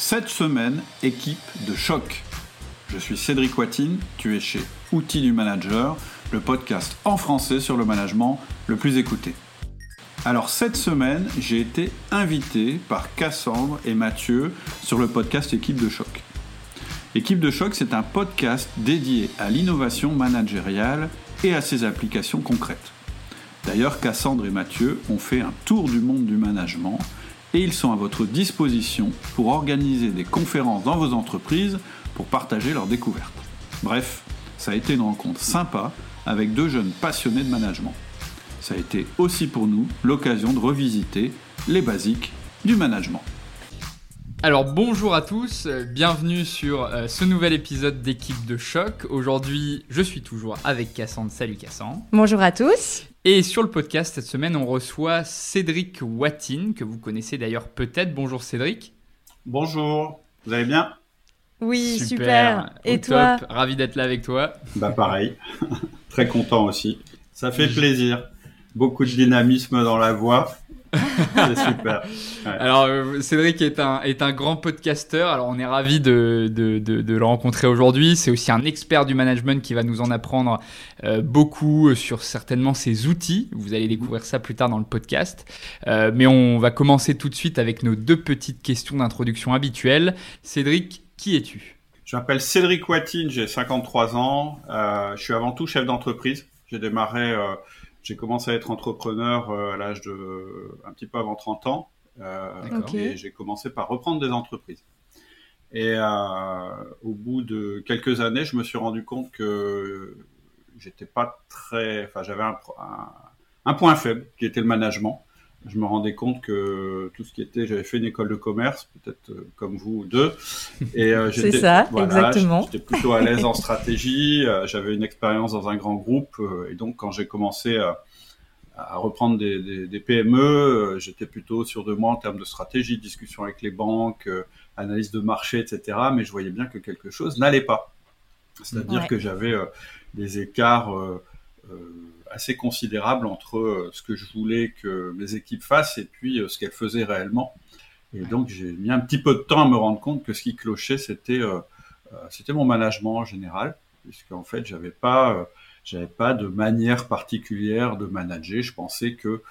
Cette semaine, équipe de choc. Je suis Cédric Watine, tu es chez Outils du Manager, le podcast en français sur le management le plus écouté. Alors cette semaine, j'ai été invité par Cassandre et Mathieu sur le podcast Équipe de choc. Équipe de choc, c'est un podcast dédié à l'innovation managériale et à ses applications concrètes. D'ailleurs, Cassandre et Mathieu ont fait un tour du monde du management et ils sont à votre disposition pour organiser des conférences dans vos entreprises pour partager leurs découvertes. Bref, ça a été une rencontre sympa avec deux jeunes passionnés de management. Ça a été aussi pour nous l'occasion de revisiter les basiques du management. Alors bonjour à tous, bienvenue sur euh, ce nouvel épisode d'équipe de choc. Aujourd'hui, je suis toujours avec Cassandre. Salut Cassandre. Bonjour à tous. Et sur le podcast cette semaine, on reçoit Cédric Watine, que vous connaissez d'ailleurs peut-être. Bonjour Cédric. Bonjour, vous allez bien? Oui, super. Et toi? Ravi d'être là avec toi. Bah pareil, très content aussi. Ça fait plaisir. Beaucoup de dynamisme dans la voix. C'est super. Alors, euh, Cédric est un, est un grand podcasteur. Alors, on est ravi de, de, de, le rencontrer aujourd'hui. C'est aussi un expert du management qui va nous en apprendre euh, beaucoup sur certainement ses outils. Vous allez découvrir ça plus tard dans le podcast. Euh, mais on va commencer tout de suite avec nos deux petites questions d'introduction habituelles. Cédric, qui es-tu? Je m'appelle Cédric Watine, j'ai 53 ans. je suis avant tout chef d'entreprise. J'ai démarré j'ai commencé à être entrepreneur euh, à l'âge de un petit peu avant 30 ans. Euh, et j'ai commencé par reprendre des entreprises. Et euh, au bout de quelques années, je me suis rendu compte que j'étais pas très, enfin j'avais un, un, point faible qui était le management je me rendais compte que tout ce qui était, j'avais fait une école de commerce, peut-être euh, comme vous deux, et euh, exactement. J'étais plutôt à l'aise en stratégie, euh, j'avais une expérience dans un grand groupe, et donc quand j'ai commencé à, reprendre des, des, PME, j'étais plutôt sur de moi en termes de stratégie, discussion avec les banques, analyse de marché, etc. Mais je voyais bien que quelque chose n'allait pas. C'est-à-dire que j'avais des écarts assez considérable entre euh, ce que je voulais que mes équipes fassent et puis euh, ce qu'elles faisaient réellement. Et donc j'ai mis un petit peu de temps à me rendre compte que ce qui clochait, c'était euh, c'était mon management en général, puisqu'en fait j'avais pas j'avais pas de manière particulière de manager. Je pensais que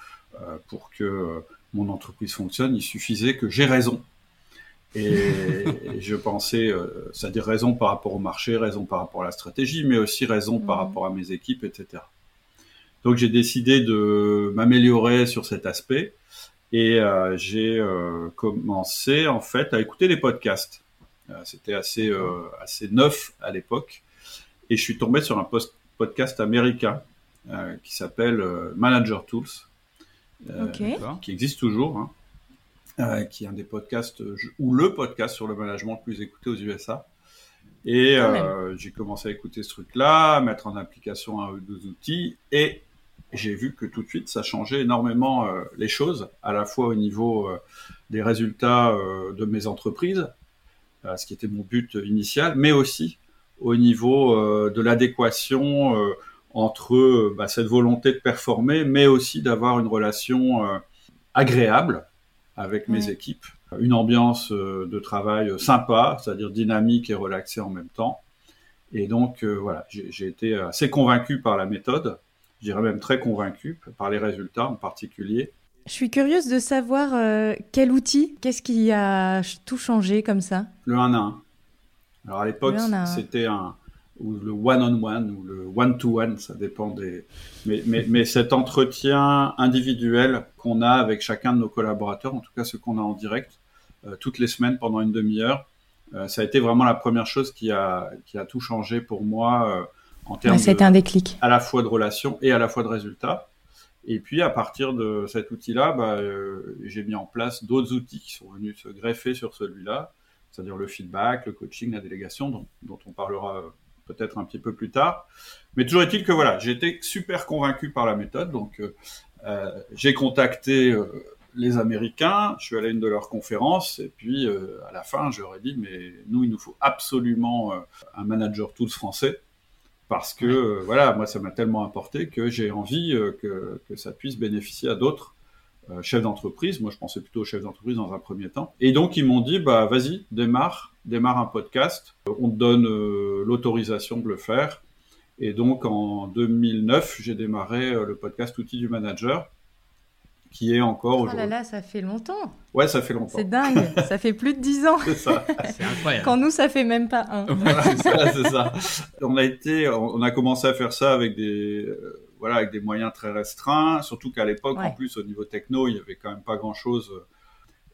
pour que mon entreprise fonctionne, il suffisait que j'ai raison. Et, je pensais, c'est-à-dire raison par rapport au marché, raison par rapport à la stratégie, mais aussi raison par mmh. rapport à mes équipes, etc. Donc j'ai décidé de m'améliorer sur cet aspect et euh, j'ai euh, commencé en fait à écouter des podcasts. Euh, c'était assez assez neuf à l'époque et je suis tombé sur un podcast américain qui s'appelle Manager Tools, qui existe toujours, hein, qui est un des podcasts ou le podcast sur le management le plus écouté aux USA. Et j'ai commencé à écouter ce truc-là, à mettre en application un ou deux outils, et j'ai vu que tout de suite ça changeait énormément euh, les choses, à la fois au niveau euh, des résultats euh, de mes entreprises, ce qui était mon but initial, mais aussi au niveau de l'adéquation entre bah, cette volonté de performer, mais aussi d'avoir une relation agréable avec mes équipes, une ambiance de travail sympa, c'est-à-dire dynamique et relaxée en même temps. Et donc voilà, j'ai été assez convaincu par la méthode je dirais même très convaincu par les résultats en particulier. Je suis curieuse de savoir euh, quel outil, qu'est-ce qui a tout changé comme ça? Le 1 à 1. Alors à l'époque, c'était un ou le one-on-one ou le one-to-one, ça dépend des. Mais, mais, mais cet entretien individuel qu'on a avec chacun de nos collaborateurs, en tout cas ceux qu'on a en direct, euh, toutes les semaines pendant une demi-heure, euh, ça a été vraiment la première chose qui a, qui a tout changé pour moi en termes ça un déclic. à la fois de relations et à la fois de résultats. Et puis à partir de cet outil-là, bah, euh, j'ai mis en place d'autres outils qui sont venus se greffer sur celui-là, c'est-à-dire le feedback, le coaching, la délégation, dont, dont on parlera peut-être un petit peu plus tard. Mais toujours est-il que voilà, été super convaincu par la méthode, donc euh, euh j'ai contacté euh, les Américains, je suis allé à une de leurs conférences, et puis euh, à la fin, ai dit, mais nous, il nous faut absolument un manager tools français parce que euh, voilà, moi ça m'a tellement apporté que j'ai envie euh, que, que, ça puisse bénéficier à d'autres chef d'entreprise. Moi, je pensais plutôt au chef d'entreprise dans un premier temps. Et donc, ils m'ont dit, bah, vas-y, démarre, démarre un podcast. On te donne l'autorisation de le faire. Et donc, en 2009, j'ai démarré le podcast Outils du Manager qui est encore aujourd'hui. Oh là là, ça fait longtemps. Ouais, ça fait longtemps. C'est dingue, ça fait plus de 10 ans. C'est ça. c'est incroyable. Quand nous, ça fait même pas un. c'est ça, On a été, on a commencé à faire ça avec des, euh, voilà, avec des moyens très restreints. Surtout qu'à l'époque, en plus, au niveau techno, il y avait quand même pas grand chose.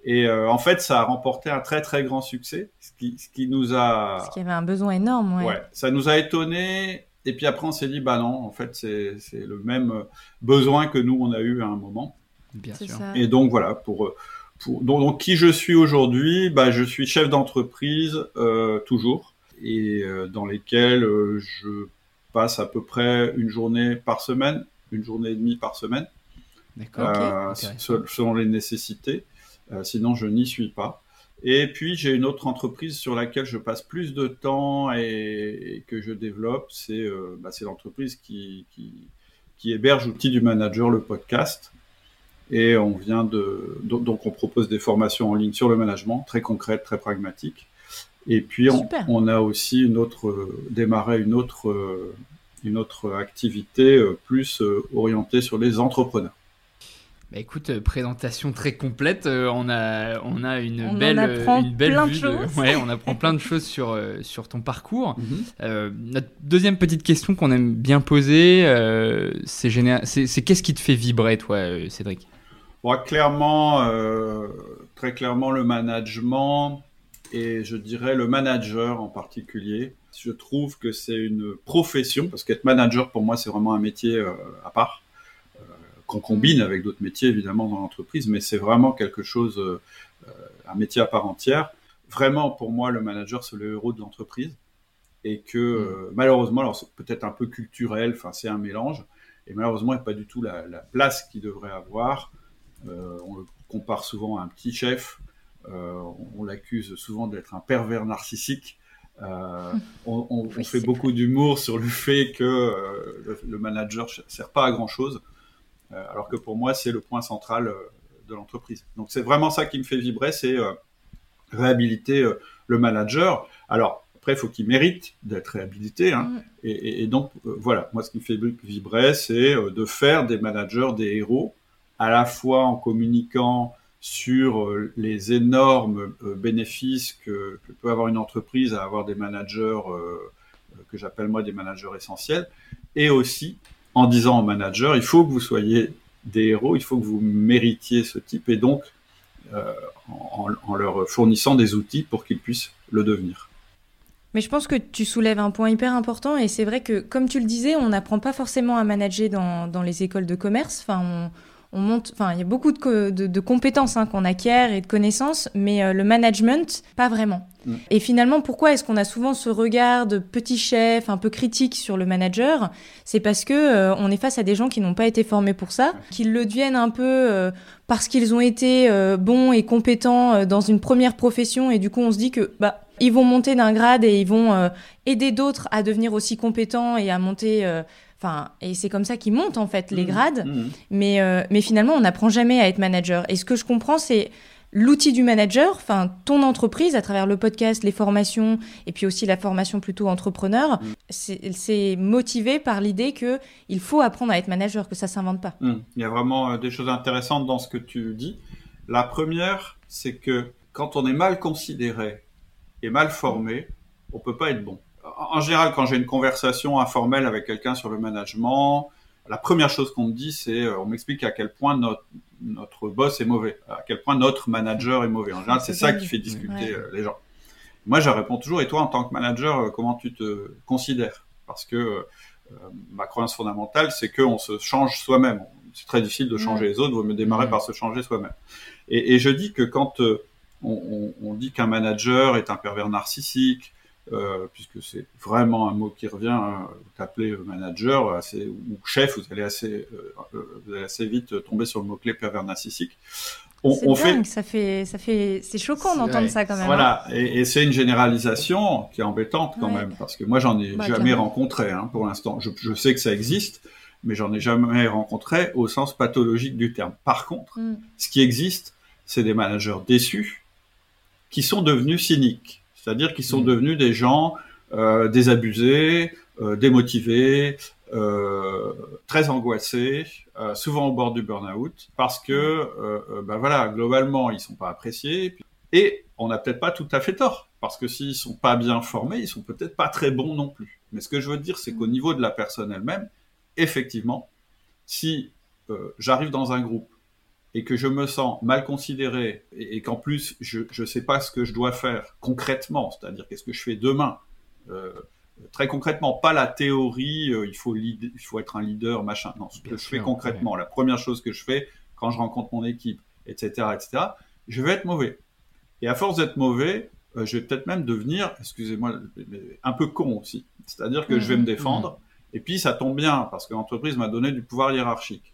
Et euh, en fait, ça a remporté un très très grand succès, ce qui, ce qui nous a. Parce qu'il y avait un besoin énorme, ouais. ouais. Ça nous a étonné. Et puis après, on s'est dit, bah non, en fait, c'est le même besoin que nous, on a eu à un moment. Bien sûr. Et donc voilà, pour, pour donc, qui je suis aujourd'hui, bah, je suis chef d'entreprise euh, toujours, et euh, dans lesquels euh, je passe à peu près une journée par semaine, une journée et demie par semaine, D'accord. selon les nécessités. sinon, je n'y suis pas. Et puis j'ai une autre entreprise sur laquelle je passe plus de temps et, que je développe, c'est bah, l'entreprise qui, qui, qui, héberge Outils du Manager, le podcast. Et on vient de, donc on propose des formations en ligne sur le management, très concrètes, très pragmatiques. Et puis on, a aussi une autre, démarré une autre, une autre activité euh, plus euh, orientée sur les entrepreneurs. Bah écoute, euh, présentation très complète. on a, on a une belle, une belle vue. De... Ouais, on apprend plein de choses sur, sur ton parcours. Mhm. notre deuxième petite question qu'on aime bien poser, c'est qu'est-ce qui te fait vibrer, toi, Cédric? Clairement, euh, très clairement, le management et je dirais le manager en particulier. Je trouve que c'est une profession parce qu'être manager pour moi c'est vraiment un métier euh, à part euh, qu'on combine avec d'autres métiers évidemment dans l'entreprise, mais c'est vraiment quelque chose, un métier à part entière. Vraiment pour moi le manager c'est le héros de l'entreprise et que mm. malheureusement alors c'est peut-être un peu culturel, enfin c'est un mélange et malheureusement il n'y a pas du tout la, la place qu'il devrait avoir on le compare souvent à un petit chef. Euh, on, l'accuse souvent d'être un pervers narcissique. Euh, on, fait beaucoup d'humour sur le fait que le, manager ne sert pas à grand chose, alors que pour moi c'est le point central de l'entreprise. Donc c'est vraiment ça qui me fait vibrer, c'est réhabiliter le manager. Alors après, il faut qu'il mérite d'être réhabilité. Hein. Mm. Et, et, donc voilà, moi ce qui me fait vibrer, c'est de faire des managers des héros à la fois en communiquant sur euh, les énormes euh, bénéfices que, peut avoir une entreprise à avoir des managers euh, que j'appelle moi des managers essentiels, et aussi en disant aux managers, il faut que vous soyez des héros, il faut que vous méritiez ce type, et donc en, leur fournissant des outils pour qu'ils puissent le devenir. Mais je pense que tu soulèves un point hyper important, et c'est vrai que, comme tu le disais, on n'apprend pas forcément à manager dans, dans, les écoles de commerce. Enfin, on monte, enfin, il y a beaucoup de, compétences hein, qu'on acquiert et de connaissances, mais euh, le management, pas vraiment. Mm. Et finalement, pourquoi est-ce qu'on a souvent ce regard de petit chef, un peu critique sur le manager? C'est parce que euh, on est face à des gens qui n'ont pas été formés pour ça, qui le deviennent un peu euh, parce qu'ils ont été bons et compétents dans une première profession, et du coup, on se dit que bah ils vont monter d'un grade et ils vont aider d'autres à devenir aussi compétents et à monter et c'est comme ça qu'ils montent en fait les mmh. grades. Mmh. Mais, euh, mais finalement, on n'apprend jamais à être manager. Et ce que je comprends, c'est l'outil du manager, enfin ton entreprise à travers le podcast, les formations et puis aussi la formation plutôt entrepreneur, mmh. c'est motivé par l'idée que il faut apprendre à être manager, que ça s'invente pas. Il y a vraiment euh, des choses intéressantes dans ce que tu dis. La première, c'est que quand on est mal considéré et mal formé, on peut pas être bon en général, quand j'ai une conversation informelle avec quelqu'un sur le management, la première chose qu'on me dit, c'est, euh, on m'explique à quel point notre, notre boss est mauvais, à quel point notre manager est mauvais. En général, c'est ça qui fait discuter euh, les gens. Moi, je réponds toujours, et toi, en tant que manager, euh, comment tu te considères? Parce que ma croyance fondamentale, c'est qu'on se change soi-même. C'est très difficile de changer les autres, vous me démarrer par se changer soi-même. Et, et, je dis que quand on, on dit qu'un manager est un pervers narcissique, euh, puisque c'est vraiment un mot qui revient. Hein, vous appelez euh, manager assez, ou chef, vous allez assez, euh, vous allez assez vite tomber sur le mot-clé pervers narcissique. On, on dingue, fait... ça fait, ça fait, c'est choquant d'entendre ça quand même. Voilà, hein. et, et c'est une généralisation qui est embêtante quand même, parce que moi j'en ai jamais rencontré hein, pour l'instant. Je, je, sais que ça existe, mais j'en ai jamais rencontré au sens pathologique du terme. Par contre, mm. ce qui existe, c'est des managers déçus qui sont devenus cyniques, c'est-à-dire qui sont mm. devenus des gens euh, désabusés, euh, démotivés, euh, très angoissés, souvent au bord du burn-out, parce que, ben voilà, globalement, ils sont pas appréciés. Et on n'a peut-être pas tout à fait tort, parce que s'ils sont pas bien formés, ils sont peut-être pas très bons non plus. Mais ce que je veux dire, c'est qu'au niveau de la personne elle-même, effectivement, si j'arrive dans un groupe et que je me sens mal considéré et, qu'en plus je ne sais pas ce que je dois faire concrètement, c'est-à-dire qu'est-ce que je fais demain, euh, très concrètement, pas la théorie, euh, il, faut il faut être un leader, machin. Non, ce que je fais concrètement, la première chose que je fais quand je rencontre mon équipe, etc., etc., je vais être mauvais. Et à force d'être mauvais, euh, je vais peut-être même devenir, excusez-moi, un peu con aussi. C'est-à-dire que je vais me mmh. défendre, et puis ça tombe bien, parce que l'entreprise m'a donné du pouvoir hiérarchique.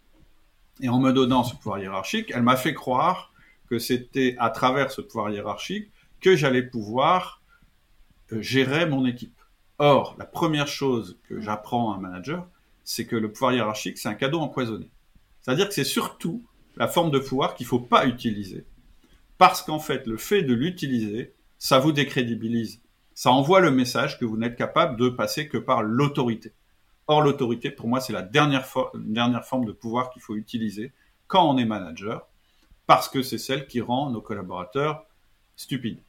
Et en me donnant ce pouvoir hiérarchique, elle m'a fait croire que c'était à travers ce pouvoir hiérarchique que j'allais pouvoir gérer mon équipe. Or, la première chose que j'apprends à un manager, c'est que le pouvoir hiérarchique, c'est un cadeau empoisonné. C'est-à-dire que c'est surtout la forme de pouvoir qu'il ne faut pas utiliser. Parce qu'en fait, le fait de l'utiliser, ça vous décrédibilise. Ça envoie le message que vous n'êtes capable de passer que par l'autorité. Or, l'autorité, pour moi, c'est la dernière, dernière forme de pouvoir qu'il faut utiliser quand on est manager, parce que c'est celle qui rend nos collaborateurs stupides.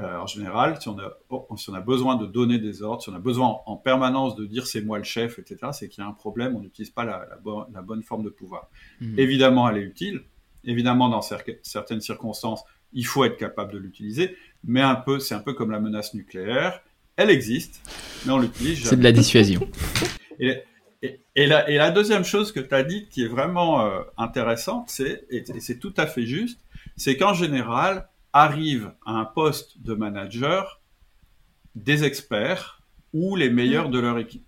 Euh, en général, si on, a, oh, si on a besoin de donner des ordres, si on a besoin en, permanence de dire c'est moi le chef, etc., c'est qu'il y a un problème, on n'utilise pas la, la, bonne forme de pouvoir. Mmh. Évidemment, elle est utile. Évidemment, dans certaines circonstances, il faut être capable de l'utiliser. Mais un peu, c'est un peu comme la menace nucléaire. Elle existe, mais on l'utilise C'est de la dissuasion. et, et, la, et, la, deuxième chose que tu as dit qui est vraiment euh, intéressante, c'est, et c'est tout à fait juste, c'est qu'en général, arrivent à un poste de manager des experts ou les meilleurs de leur équipe.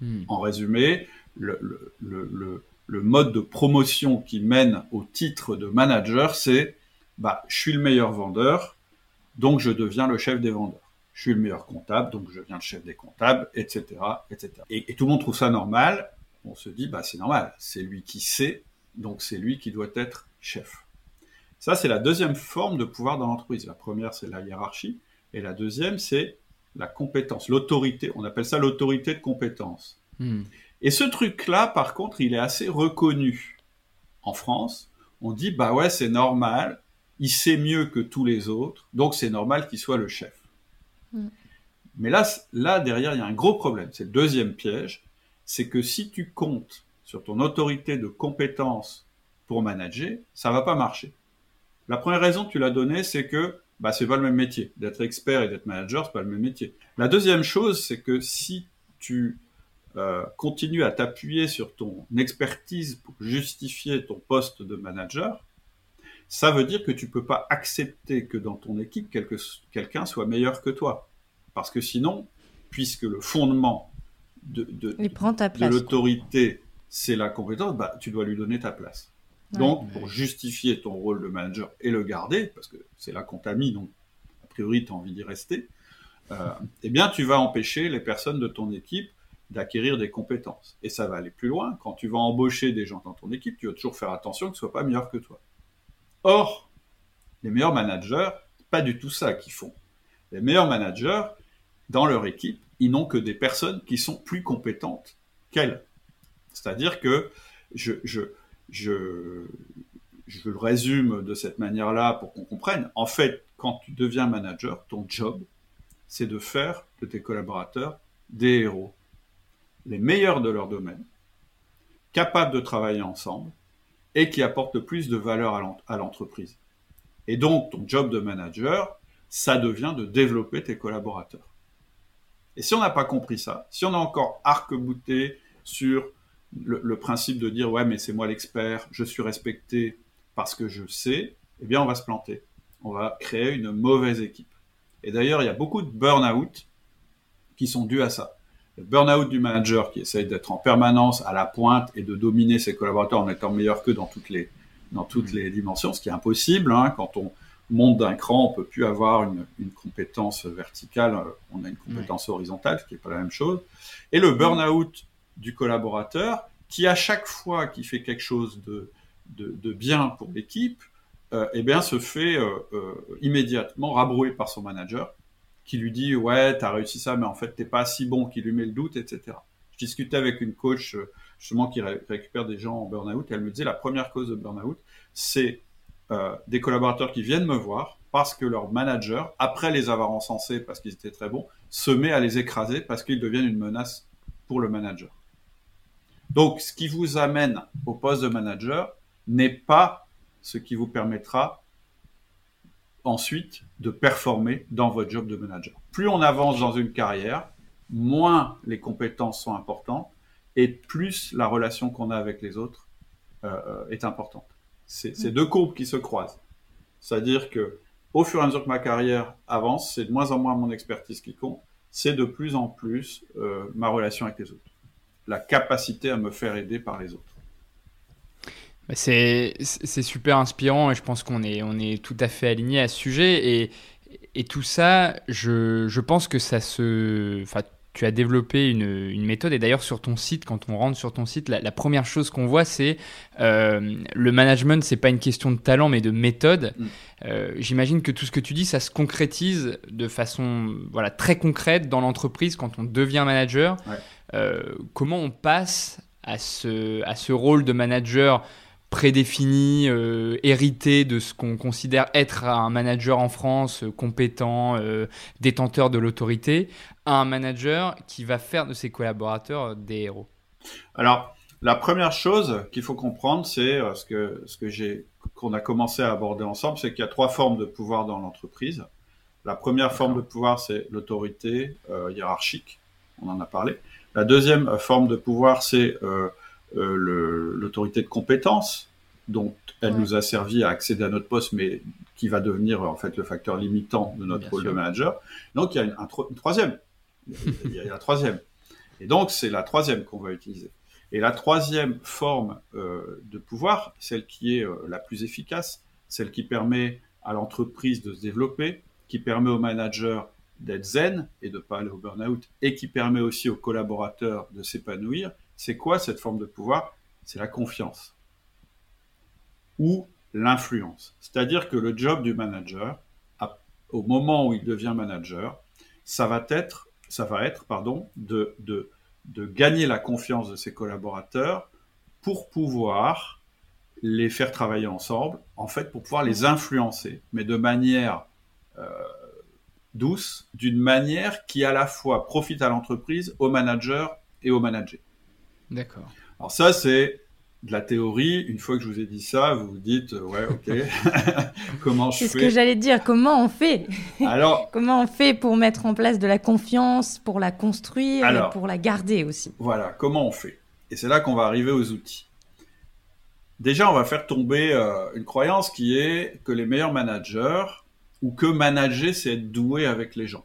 Hmm. En résumé, le, mode de promotion qui mène au titre de manager, c'est bah, je suis le meilleur vendeur, donc je deviens le chef des vendeurs. Je suis le meilleur comptable, donc je deviens le chef des comptables, etc. etc. Et, tout le monde trouve ça normal. On se dit, bah, c'est normal, c'est lui qui sait, donc c'est lui qui doit être chef. Ça, c'est la deuxième forme de pouvoir dans l'entreprise. La première, c'est la hiérarchie. Et la deuxième, c'est la compétence, l'autorité. On appelle ça l'autorité de compétence. Hmm. Et ce truc-là, par contre, il est assez reconnu en France. On dit, bah ouais, c'est normal, il sait mieux que tous les autres, donc c'est normal qu'il soit le chef. Hmm. Mais là, derrière, il y a un gros problème. C'est le deuxième piège. C'est que si tu comptes sur ton autorité de compétence pour manager, ça va pas marcher. La première raison que tu l'as donnée, c'est que bah, c'est pas le même métier. D'être expert et d'être manager, c'est pas le même métier. La deuxième chose, c'est que si tu euh, continues à t'appuyer sur ton expertise pour justifier ton poste de manager, ça veut dire que tu peux pas accepter que dans ton équipe, quelqu'un soit meilleur que toi. Parce que sinon, puisque le fondement de, de, de l'autorité, c'est la compétence, bah, tu dois lui donner ta place. Donc, pour justifier ton rôle de manager et le garder, parce que c'est là qu'on t'a mis, donc a priori tu as envie d'y rester, euh, eh bien tu vas empêcher les personnes de ton équipe d'acquérir des compétences. Et ça va aller plus loin. Quand tu vas embaucher des gens dans ton équipe, tu vas toujours faire attention qu'ils ne soient pas meilleurs que toi. Or, les meilleurs managers, pas du tout ça qu'ils font. Les meilleurs managers, dans leur équipe, ils n'ont que des personnes qui sont plus compétentes qu'elles. C'est-à-dire que je, je, le résume de cette manière-là pour qu'on comprenne. En fait, quand tu deviens manager, ton job, c'est de faire de tes collaborateurs des héros, les meilleurs de leur domaine, capables de travailler ensemble et qui apportent le plus de valeur à l'entreprise. Et donc, ton job de manager, ça devient de développer tes collaborateurs. Et si on n'a pas compris ça, si on a encore arc-bouté sur le, principe de dire ouais mais c'est moi l'expert, je suis respecté parce que je sais, eh bien on va se planter. On va créer une mauvaise équipe. Et d'ailleurs, il y a beaucoup de burn-out qui sont dus à ça. Le burn-out du manager qui essaye d'être en permanence à la pointe et de dominer ses collaborateurs en étant meilleur qu'eux dans toutes les, dans toutes les dimensions, ce qui est impossible. Hein. Quand on monte d'un cran, on peut plus avoir une, une, compétence verticale, on a une compétence horizontale, ce qui n'est pas la même chose. Et le burn-out du collaborateur qui à chaque fois qu'il fait quelque chose de, de, bien pour l'équipe, euh, eh bien, se fait euh, euh, immédiatement rabrouer par son manager, qui lui dit ouais, t'as réussi ça, mais en fait t'es pas si bon, qui lui met le doute, etc. Je discutais avec une coach justement qui récupère des gens en burn-out, et elle me disait la première cause de burn-out, c'est des collaborateurs qui viennent me voir parce que leur manager, après les avoir encensés parce qu'ils étaient très bons, se met à les écraser parce qu'ils deviennent une menace pour le manager. Donc, ce qui vous amène au poste de manager n'est pas ce qui vous permettra ensuite de performer dans votre job de manager. Plus on avance dans une carrière, moins les compétences sont importantes et plus la relation qu'on a avec les autres euh, est importante. C'est mm. deux courbes qui se croisent. C'est-à-dire que au fur et à mesure que ma carrière avance, c'est de moins en moins mon expertise qui compte, c'est de plus en plus euh, ma relation avec les autres la capacité à me faire aider par les autres. Bah, c'est super inspirant et je pense qu'on est, on est tout à fait aligné à ce sujet. Et, et tout ça, je, je, pense que ça se. Enfin, tu as développé une, une méthode et d'ailleurs sur ton site, quand on rentre sur ton site, la, première chose qu'on voit, c'est euh, le management, c'est pas une question de talent mais de méthode. Mm. Euh, j'imagine que tout ce que tu dis, ça se concrétise de façon voilà, très concrète dans l'entreprise quand on devient manager. Euh, comment on passe à ce, à ce rôle de manager prédéfini, euh, hérité de ce qu'on considère être un manager en France, euh, compétent, détenteur de l'autorité, un manager qui va faire de ses collaborateurs des héros Alors, la première chose qu'il faut comprendre, c'est ce que, ce que j'ai, qu'on a commencé à aborder ensemble, c'est qu'il y a trois formes de pouvoir dans l'entreprise. La première forme de pouvoir, c'est l'autorité hiérarchique, on en a parlé. La deuxième euh, forme de pouvoir, c'est euh, euh, l'autorité de compétence, dont elle nous a servi à accéder à notre poste, mais qui va devenir en fait le facteur limitant de notre rôle de manager. Donc il y a une, troisième. il y a la troisième. Et donc c'est la troisième qu'on va utiliser. Et la troisième forme de pouvoir, celle qui est la plus efficace, celle qui permet à l'entreprise de se développer, qui permet au manager d'être zen et de pas aller au burn-out et qui permet aussi aux collaborateurs de s'épanouir, c'est quoi cette forme de pouvoir? C'est la confiance ou l'influence. C'est-à-dire que le job du manager, au moment où il devient manager, ça va être, ça va être pardon, de, gagner la confiance de ses collaborateurs pour pouvoir les faire travailler ensemble, en fait, pour pouvoir les influencer, mais de manière euh, douce d'une manière qui à la fois profite à l'entreprise, au manager et au manager. D'accord. Alors ça, c'est de la théorie. Une fois que je vous ai dit ça, vous vous dites, euh, ouais, ok, comment je fais C'est ce que j'allais dire, comment on fait Alors, Comment on fait pour mettre en place de la confiance, pour la construire, et pour la garder aussi Voilà, comment on fait? Et c'est là qu'on va arriver aux outils. Déjà, on va faire tomber euh, une croyance qui est que les meilleurs managers ou que manager, c'est être doué avec les gens.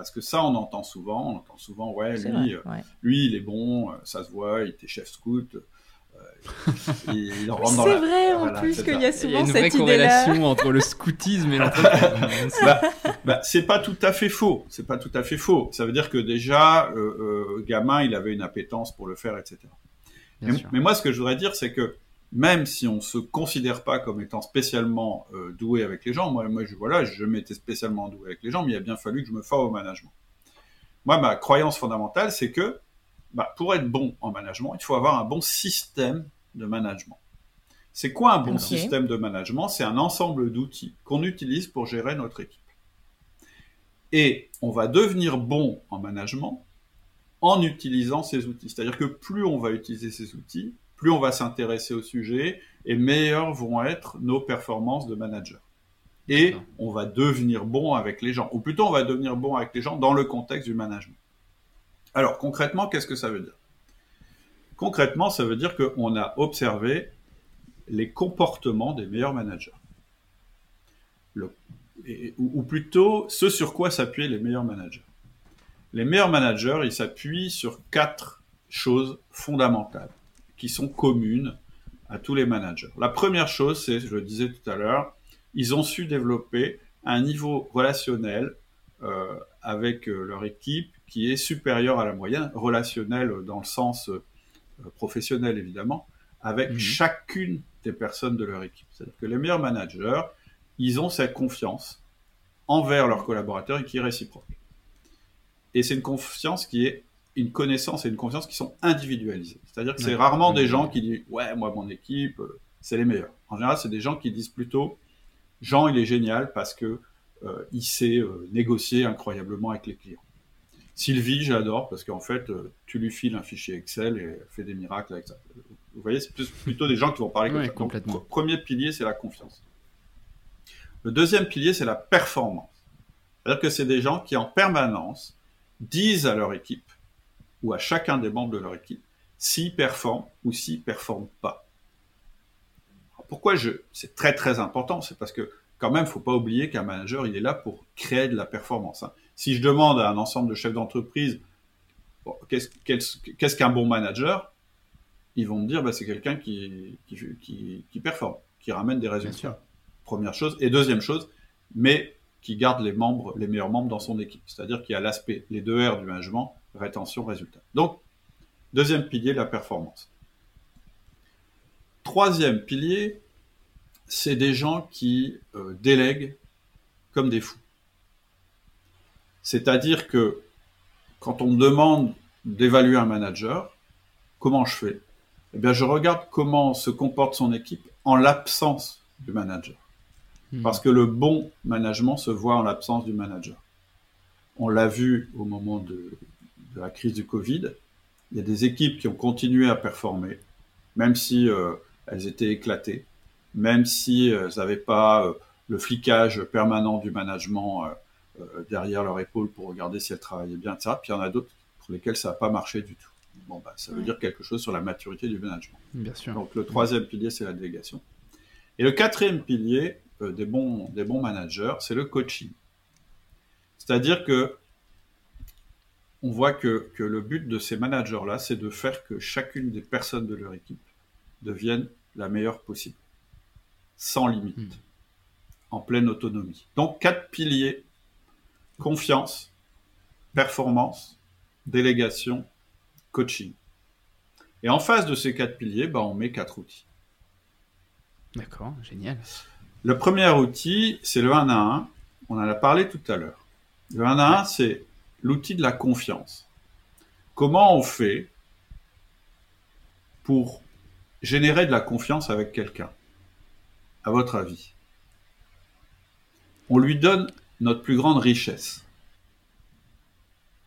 Parce que ça, on entend souvent. On entend souvent, ouais, lui, euh, lui, il est bon, euh, ça se voit, il était chef scout. Euh, il, rentre dans C'est vrai, en plus, qu'il y a souvent cette. Il y a une vraie corrélation entre le scoutisme et l'entreprise. bah, bah, c'est pas tout à fait faux. C'est pas tout à fait faux. Ça veut dire que déjà, gamin, il avait une appétence pour le faire, etc. mais, moi, ce que je voudrais dire, c'est que même si on se considère pas comme étant spécialement euh, doué avec les gens, moi, moi je, voilà, je m'étais spécialement doué avec les gens, mais il a bien fallu que je me fasse au management. Moi, ma croyance fondamentale, c'est que bah, pour être bon en management, il faut avoir un bon système de management. C'est quoi un bon système de management? C'est un ensemble d'outils qu'on utilise pour gérer notre équipe. Et on va devenir bon en management en utilisant ces outils. C'est-à-dire que plus on va utiliser ces outils, plus on va s'intéresser au sujet et meilleures vont être nos performances de manager. Et on va devenir bon avec les gens, ou plutôt on va devenir bon avec les gens dans le contexte du management. Alors concrètement, qu'est-ce que ça veut dire? Concrètement, ça veut dire qu'on a observé les comportements des meilleurs managers. ou, plutôt ce sur quoi s'appuient les meilleurs managers. Les meilleurs managers, ils s'appuient sur quatre choses fondamentales qui sont communes à tous les managers. La première chose, c'est, je le disais tout à l'heure, ils ont su développer un niveau relationnel euh, avec euh, leur équipe qui est supérieur à la moyenne, relationnel dans le sens professionnel évidemment, avec mhm. chacune des personnes de leur équipe. C'est-à-dire que les meilleurs managers, ils ont cette confiance envers leurs collaborateurs et qui est réciproque. Et c'est une confiance qui est une connaissance et une confiance qui sont individualisées. C'est-à-dire que c'est rarement des gens qui disent ouais moi mon équipe euh, c'est les meilleurs. En général c'est des gens qui disent plutôt Jean il est génial parce que euh, il sait euh, négocier incroyablement avec les clients. Sylvie j'adore parce qu'en fait tu lui files un fichier Excel et elle fait des miracles avec ça. Vous voyez c'est plutôt des gens qui vont parler comme ça. Complètement. Donc, premier pilier c'est la confiance. Le deuxième pilier c'est la performance. C'est-à-dire que c'est des gens qui en permanence disent à leur équipe ou à chacun des membres de leur équipe s'ils performent ou s'ils performent pas. pourquoi je, c'est très très important, c'est parce que quand même, faut pas oublier qu'un manager, il est là pour créer de la performance. Hein. Si je demande à un ensemble de chefs d'entreprise, qu'est-ce, qu'un bon manager Ils vont me dire, bah, c'est quelqu'un qui, qui, qui, performe, qui ramène des résultats. Première chose. Et deuxième chose, mais qui garde les membres, les meilleurs membres dans son équipe. C'est-à-dire qu'il y a l'aspect, les deux R du management, rétention, résultat. Donc, deuxième pilier, la performance. Troisième pilier, c'est des gens qui euh, délèguent comme des fous. C'est-à-dire que quand on me demande d'évaluer un manager, comment je fais? Eh bien, je regarde comment se comporte son équipe en l'absence du manager. Hmm. Parce que le bon management se voit en l'absence du manager. On l'a vu au moment de, la crise du Covid. Il y a des équipes qui ont continué à performer, même si euh, elles étaient éclatées, même si euh, elles n'avaient pas euh, le flicage permanent du management derrière leur épaule pour regarder si elles travaillaient bien, etc. Puis il y en a d'autres pour lesquelles ça n'a pas marché du tout. Bon, bah, ça veut dire quelque chose sur la maturité du management. Bien sûr. Donc le troisième pilier, c'est la délégation. Et le quatrième pilier, des, bons, des bons managers, c'est le coaching. C'est-à-dire que on voit que, que, le but de ces managers-là, c'est de faire que chacune des personnes de leur équipe devienne la meilleure possible, sans limite, hmm. en pleine autonomie. Donc quatre piliers, confiance, performance, délégation, coaching. Et en face de ces quatre piliers, bah, on met quatre outils. D'accord, génial. Le premier outil, c'est le 1 à 1. On en a parlé tout à l'heure. Le 1 à 1, c'est l'outil de la confiance. Comment on fait pour générer de la confiance avec quelqu'un À votre avis? On lui donne notre plus grande richesse.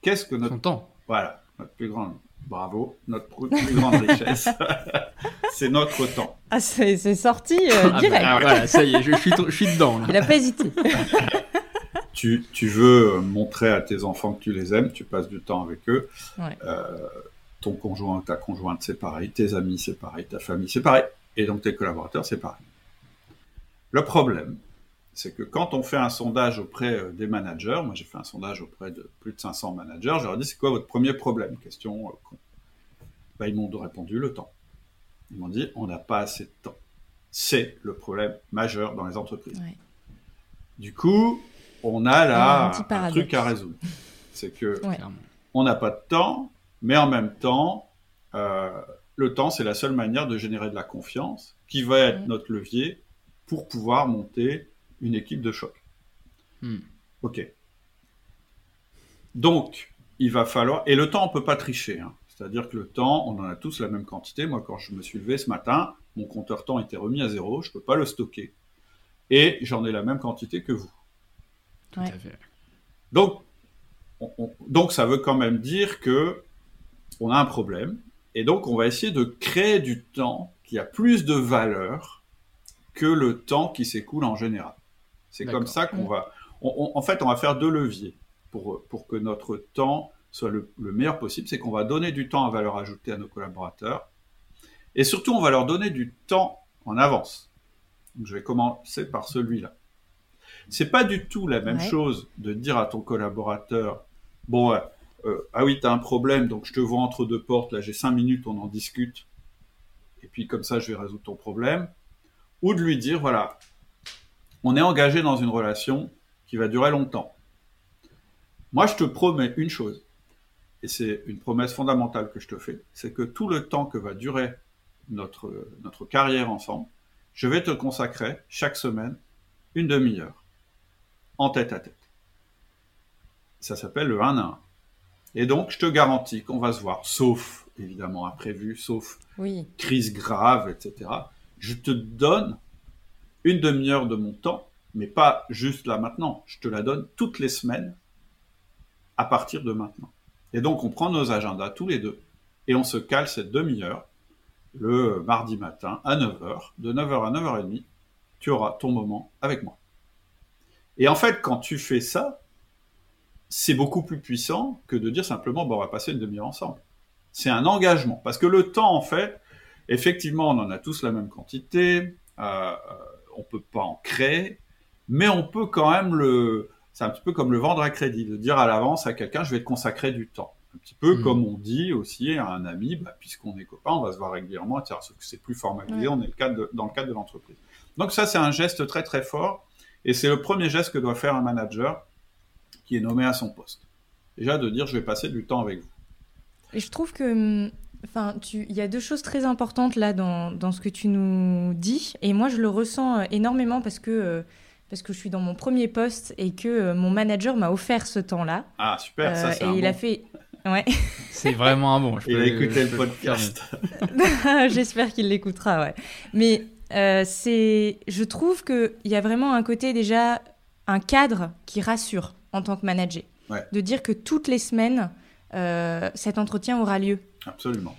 Qu'est-ce que notre... temps. Voilà, notre plus grande Bravo, notre plus grande richesse, c'est notre temps. Ah, c'est sorti euh, ah, direct. Ah, voilà, ça y est, je, suis, je suis dedans. Il n'a pas hésité. tu, tu, veux montrer à tes enfants que tu les aimes, tu passes du temps avec eux. Euh, ton conjoint, ta conjointe, c'est pareil. Tes amis, c'est pareil. Ta famille, c'est pareil. Et donc tes collaborateurs, c'est pareil. Le problème, c'est que quand on fait un sondage auprès euh, des managers, moi j'ai fait un sondage auprès de plus de 500 managers, je leur ai dit c'est quoi votre premier problème? Question. Euh, ben, ils m'ont répondu le temps. Ils m'ont dit on n'a pas assez de temps. C'est le problème majeur dans les entreprises. Du coup, on a là un, truc à résoudre. C'est que on n'a pas de temps, mais en même temps, euh, le temps c'est la seule manière de générer de la confiance qui va être notre levier pour pouvoir monter une équipe de choc. Hmm. Ok. Donc, il va falloir. Et le temps, on peut pas tricher. Hein. C'est-à-dire que le temps, on en a tous la même quantité. Moi, quand je me suis levé ce matin, mon compteur temps était remis à zéro. Je ne peux pas le stocker. Et j'en ai la même quantité que vous. Tout à fait. Donc, donc, ça veut quand même dire que on a un problème. Et donc, on va essayer de créer du temps qui a plus de valeur que le temps qui s'écoule en général. C'est comme ça qu'on va. en fait, on va faire deux leviers pour, pour que notre temps soit le, meilleur possible. C'est qu'on va donner du temps à valeur ajoutée à nos collaborateurs. Et surtout, on va leur donner du temps en avance. je vais commencer par celui-là. C'est pas du tout la même chose de dire à ton collaborateur Bon, euh, ah oui, tu as un problème, donc je te vois entre deux portes, là j'ai cinq minutes, on en discute, et puis comme ça je vais résoudre ton problème. Ou de lui dire Voilà, on est engagé dans une relation qui va durer longtemps. Moi, je te promets une chose. et c'est une promesse fondamentale que je te fais, c'est que tout le temps que va durer notre, notre carrière ensemble, je vais te consacrer chaque semaine une demi-heure en tête à tête. Ça s'appelle le 1 à 1. Et donc, je te garantis qu'on va se voir, sauf évidemment imprévu, sauf crise grave, etc. Je te donne une demi-heure de mon temps, mais pas juste là maintenant. Je te la donne toutes les semaines à partir de maintenant. Et donc, on prend nos agendas tous les deux et on se cale cette demi-heure le mardi matin à 9h. De 9h à 9h30, tu auras ton moment avec moi. Et en fait, quand tu fais ça, c'est beaucoup plus puissant que de dire simplement, bon, on va passer une demi-heure ensemble. C'est un engagement. Parce que le temps, en fait, effectivement, on en a tous la même quantité, euh, on peut pas en créer, mais on peut quand même le, c'est un petit peu comme le vendre à crédit, de dire à l'avance à quelqu'un, je vais te consacrer du temps. Un petit peu mm. comme on dit aussi à un ami, bah, puisqu'on est copains, on va se voir régulièrement, etc. Sauf que c'est plus formalisé, on est le cadre dans le cadre de l'entreprise. Donc ça, c'est un geste très très fort, et c'est le premier geste que doit faire un manager qui est nommé à son poste. Déjà de dire, je vais passer du temps avec vous. Et je trouve que Enfin, il y a deux choses très importantes là dans, dans, ce que tu nous dis, et moi je le ressens euh, énormément parce que euh, parce que je suis dans mon premier poste et que euh, mon manager m'a offert ce temps-là. Ah, super, ça c'est Et il a fait. Ouais. C'est vraiment un bon. Je il a écouté le podcast. J'espère qu'il l'écoutera, ouais. Mais euh, c'est, je trouve qu'il y a vraiment un côté déjà, un cadre qui rassure en tant que manager. De dire que toutes les semaines, euh, cet entretien aura lieu. Absolument.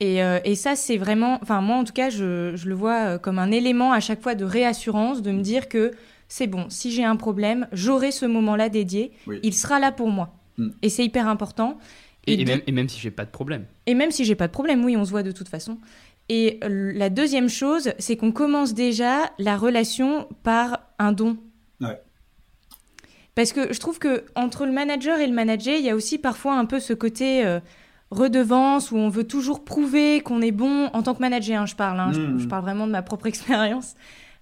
Et, et ça, c'est vraiment, enfin moi en tout cas, je, je, le vois comme un élément à chaque fois de réassurance, de me dire que c'est bon, si j'ai un problème, j'aurai ce moment-là dédié, il sera là pour moi. Hmm. Et c'est hyper important. Et, même, et même si j'ai pas de problème. Et même si j'ai pas de problème, oui, on se voit de toute façon. Et la deuxième chose, c'est qu'on commence déjà la relation par un don. Parce que je trouve que entre le manager et le manager, il y a aussi parfois un peu ce côté euh, redevance où on veut toujours prouver qu'on est bon en tant que manager. Hein, je parle, hein, hmm. je, parle vraiment de ma propre expérience.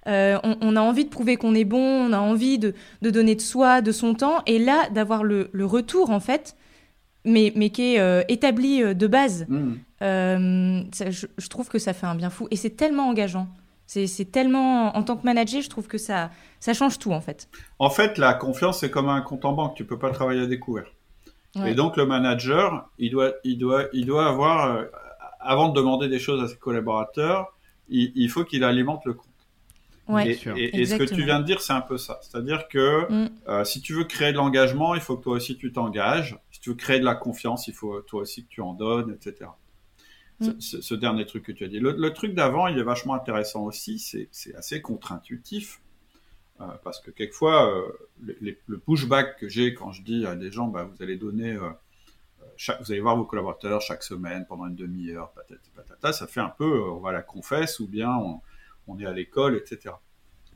Euh, on, a envie de prouver qu'on est bon, on a envie de, donner de soi, de son temps, et là d'avoir le, retour en fait, mais, mais qui est euh, établi euh, de base. Mmh. je, trouve que ça fait un bien fou, et c'est tellement engageant. C'est tellement, en tant que manager, je trouve que ça, ça change tout en fait. En fait, la confiance, c'est comme un compte en banque, tu peux pas travailler à découvert. Et donc le manager, il doit, il doit, il doit avoir, avant de demander des choses à ses collaborateurs, il faut qu'il alimente le compte et, ce que tu viens de dire, c'est un peu ça. C'est-à-dire que mm. euh, si tu veux créer de l'engagement, il faut que toi aussi tu t'engages. Tu veux créer de la confiance, il faut toi aussi que tu en donnes, etc. Mm. Ce, dernier truc que tu as dit. Le, truc d'avant, il est vachement intéressant aussi. C'est assez contre-intuitif. Euh, parce que quelquefois, euh, le pushback que j'ai quand je dis à des gens, bah, vous allez donner, chaque, vous allez voir vos collaborateurs chaque semaine pendant une demi-heure, patata, patata, ça fait un peu, on va la confesse ou bien on, on est à l'école, etc.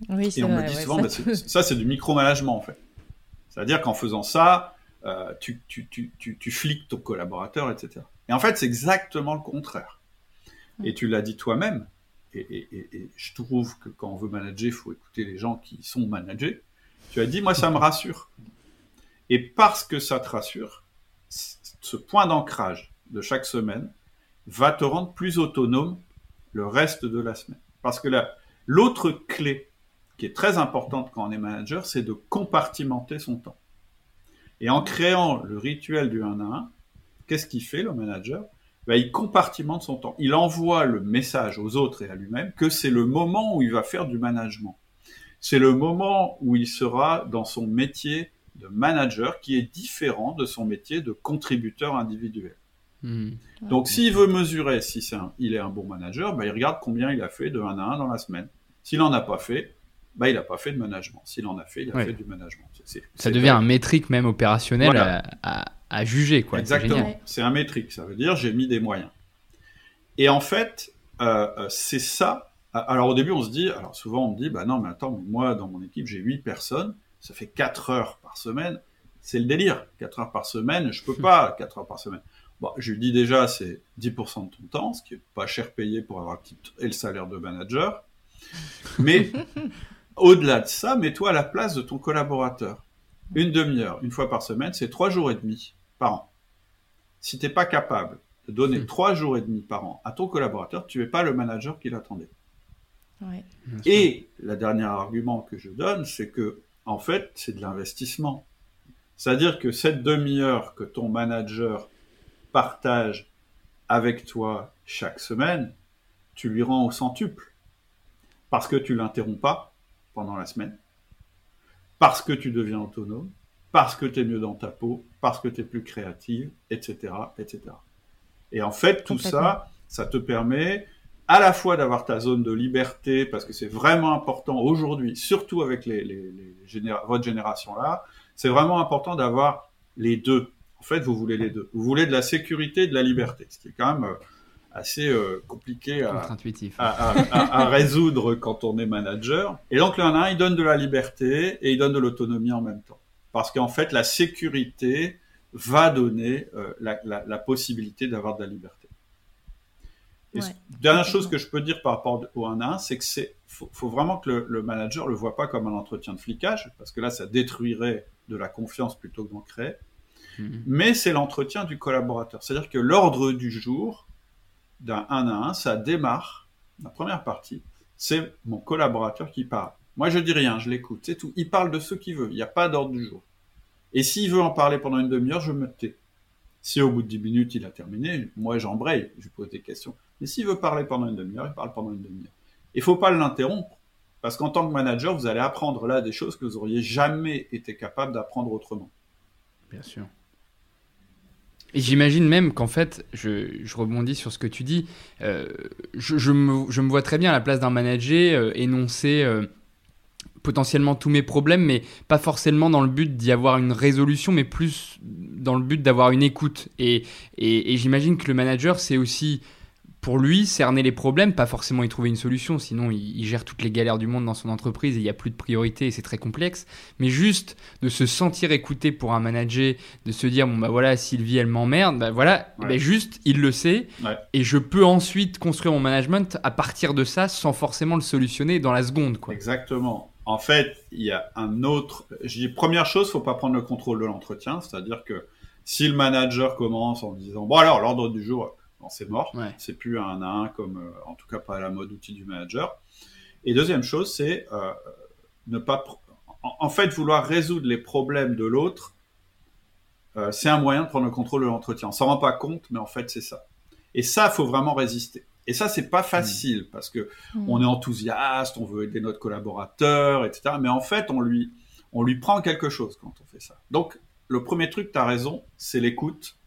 Oui, et on me dit souvent, ça, bah, ça c'est du micromanagement en fait. C'est-à-dire qu'en faisant ça, euh, tu, tu, tu, tu, fliques ton collaborateur, etc. Et en fait, c'est exactement le contraire. Et tu l'as dit toi-même, et, et, je trouve que quand on veut manager, il faut écouter les gens qui sont managés. Tu as dit, moi, ça me rassure. Et parce que ça te rassure, ce point d'ancrage de chaque semaine va te rendre plus autonome le reste de la semaine. Parce que l'autre clé qui est très importante quand on est manager, c'est de compartimenter son temps. Et en créant le rituel du 1 à 1, qu'est-ce qu'il fait le manager? Ben, Il compartimente son temps. Il envoie le message aux autres et à lui-même que c'est le moment où il va faire du management. C'est le moment où il sera dans son métier de manager qui est différent de son métier de contributeur individuel. Hmm. Donc, s'il veut mesurer si c'est il est un bon manager, bah, il regarde combien il a fait de 1 à 1 dans la semaine. S'il n'en a pas fait, bah, il n'a pas fait de management. S'il en a fait, il a fait du management. ça devient un métrique même opérationnel à, juger. Quoi. Exactement. C'est un métrique. Ça veut dire j'ai mis des moyens. Et en fait, euh, euh, c'est ça. Alors au début, on se dit, alors souvent on me dit, bah non, mais attends, moi dans mon équipe, j'ai 8 personnes, ça fait 4 heures par semaine. C'est le délire. 4 heures par semaine, je peux pas 4 heures par semaine. Bon, je lui dis déjà, c'est 10% de ton temps, ce qui est pas cher payé pour avoir et le salaire de manager. Mais au-delà de ça, mets-toi à la place de ton collaborateur. Une demi-heure, une fois par semaine, c'est trois jours et demi par an. si tu n'es pas capable de donner hmm. trois jours et demi par an à ton collaborateur, tu n'es pas le manager qui l'attendait. Et le dernier argument que je donne, c'est que, en fait, c'est de l'investissement. C'est-à-dire que cette demi-heure que ton manager partage avec toi chaque semaine, tu lui rends au centuple. Parce que tu l'interromps pas pendant la semaine, parce que tu deviens autonome, parce que tu es mieux dans ta peau, parce que tu es plus créative, etc., etc. Et en fait, tout ça, ça te permet à la fois d'avoir ta zone de liberté, parce que c'est vraiment important aujourd'hui, surtout avec les, votre génération-là, c'est vraiment important d'avoir les deux. En fait, vous voulez les deux. Vous voulez de la sécurité et de la liberté, ce qui est quand même euh, assez euh, compliqué à, à, à, résoudre quand on est manager. Et donc, là, un, il donne de la liberté et il donne de l'autonomie en même temps. Parce qu'en fait, la sécurité va donner euh, la, la, possibilité d'avoir de la liberté. Dernière chose que je peux dire par rapport au 1 1, c'est que c'est faut, faut, vraiment que le, le, manager le voit pas comme un entretien de flicage, parce que là, ça détruirait de la confiance plutôt que d'en créer. Mhm. Mais c'est l'entretien du collaborateur. C'est-à-dire que l'ordre du jour d'un 1 à 1, ça démarre, la première partie, c'est mon collaborateur qui parle. Moi, je dis rien, je l'écoute, c'est tout. Il parle de ce qu'il veut, il n'y a pas d'ordre du jour. Et s'il veut en parler pendant une demi-heure, je me tais. Si au bout de 10 minutes, il a terminé, moi, j'embraye, je pose des questions. Mais s'il veut parler pendant une demi-heure, il parle pendant une demi-heure. Il faut pas l'interrompre, parce qu'en tant que manager, vous allez apprendre là des choses que vous auriez jamais été capable d'apprendre autrement. Bien sûr. Et j'imagine même qu'en fait, je, rebondis sur ce que tu dis, euh, je, me, vois très bien à la place d'un manager euh, énoncer euh, potentiellement tous mes problèmes, mais pas forcément dans le but d'y avoir une résolution, mais plus dans le but d'avoir une écoute. Et, et j'imagine que le manager, c'est aussi pour lui, cerner les problèmes, pas forcément y trouver une solution, sinon il, gère toutes les galères du monde dans son entreprise et il n'y a plus de priorité et c'est très complexe, mais juste de se sentir écouté pour un manager, de se dire, bon bah voilà, Sylvie elle m'emmerde, bah voilà, bah juste il le sait et je peux ensuite construire mon management à partir de ça sans forcément le solutionner dans la seconde. Quoi. Exactement. En fait, il y a un autre. Je dis première chose, faut pas prendre le contrôle de l'entretien, c'est-à-dire que si le manager commence en disant bon alors l'ordre du jour c'est mort. C'est plus un à un comme, euh, en tout cas pas à la mode outil du manager. Et deuxième chose, c'est euh, ne pas, en, fait, vouloir résoudre les problèmes de l'autre, euh, c'est un moyen de prendre le contrôle de l'entretien. On s'en rend pas compte, mais en fait, c'est ça. Et ça, faut vraiment résister. Et ça, c'est pas facile mm. parce que mm. on est enthousiaste, on veut aider notre collaborateur, etc. Mais en fait, on lui, on lui prend quelque chose quand on fait ça. Donc, le premier truc, tu as raison, c'est l'écoute.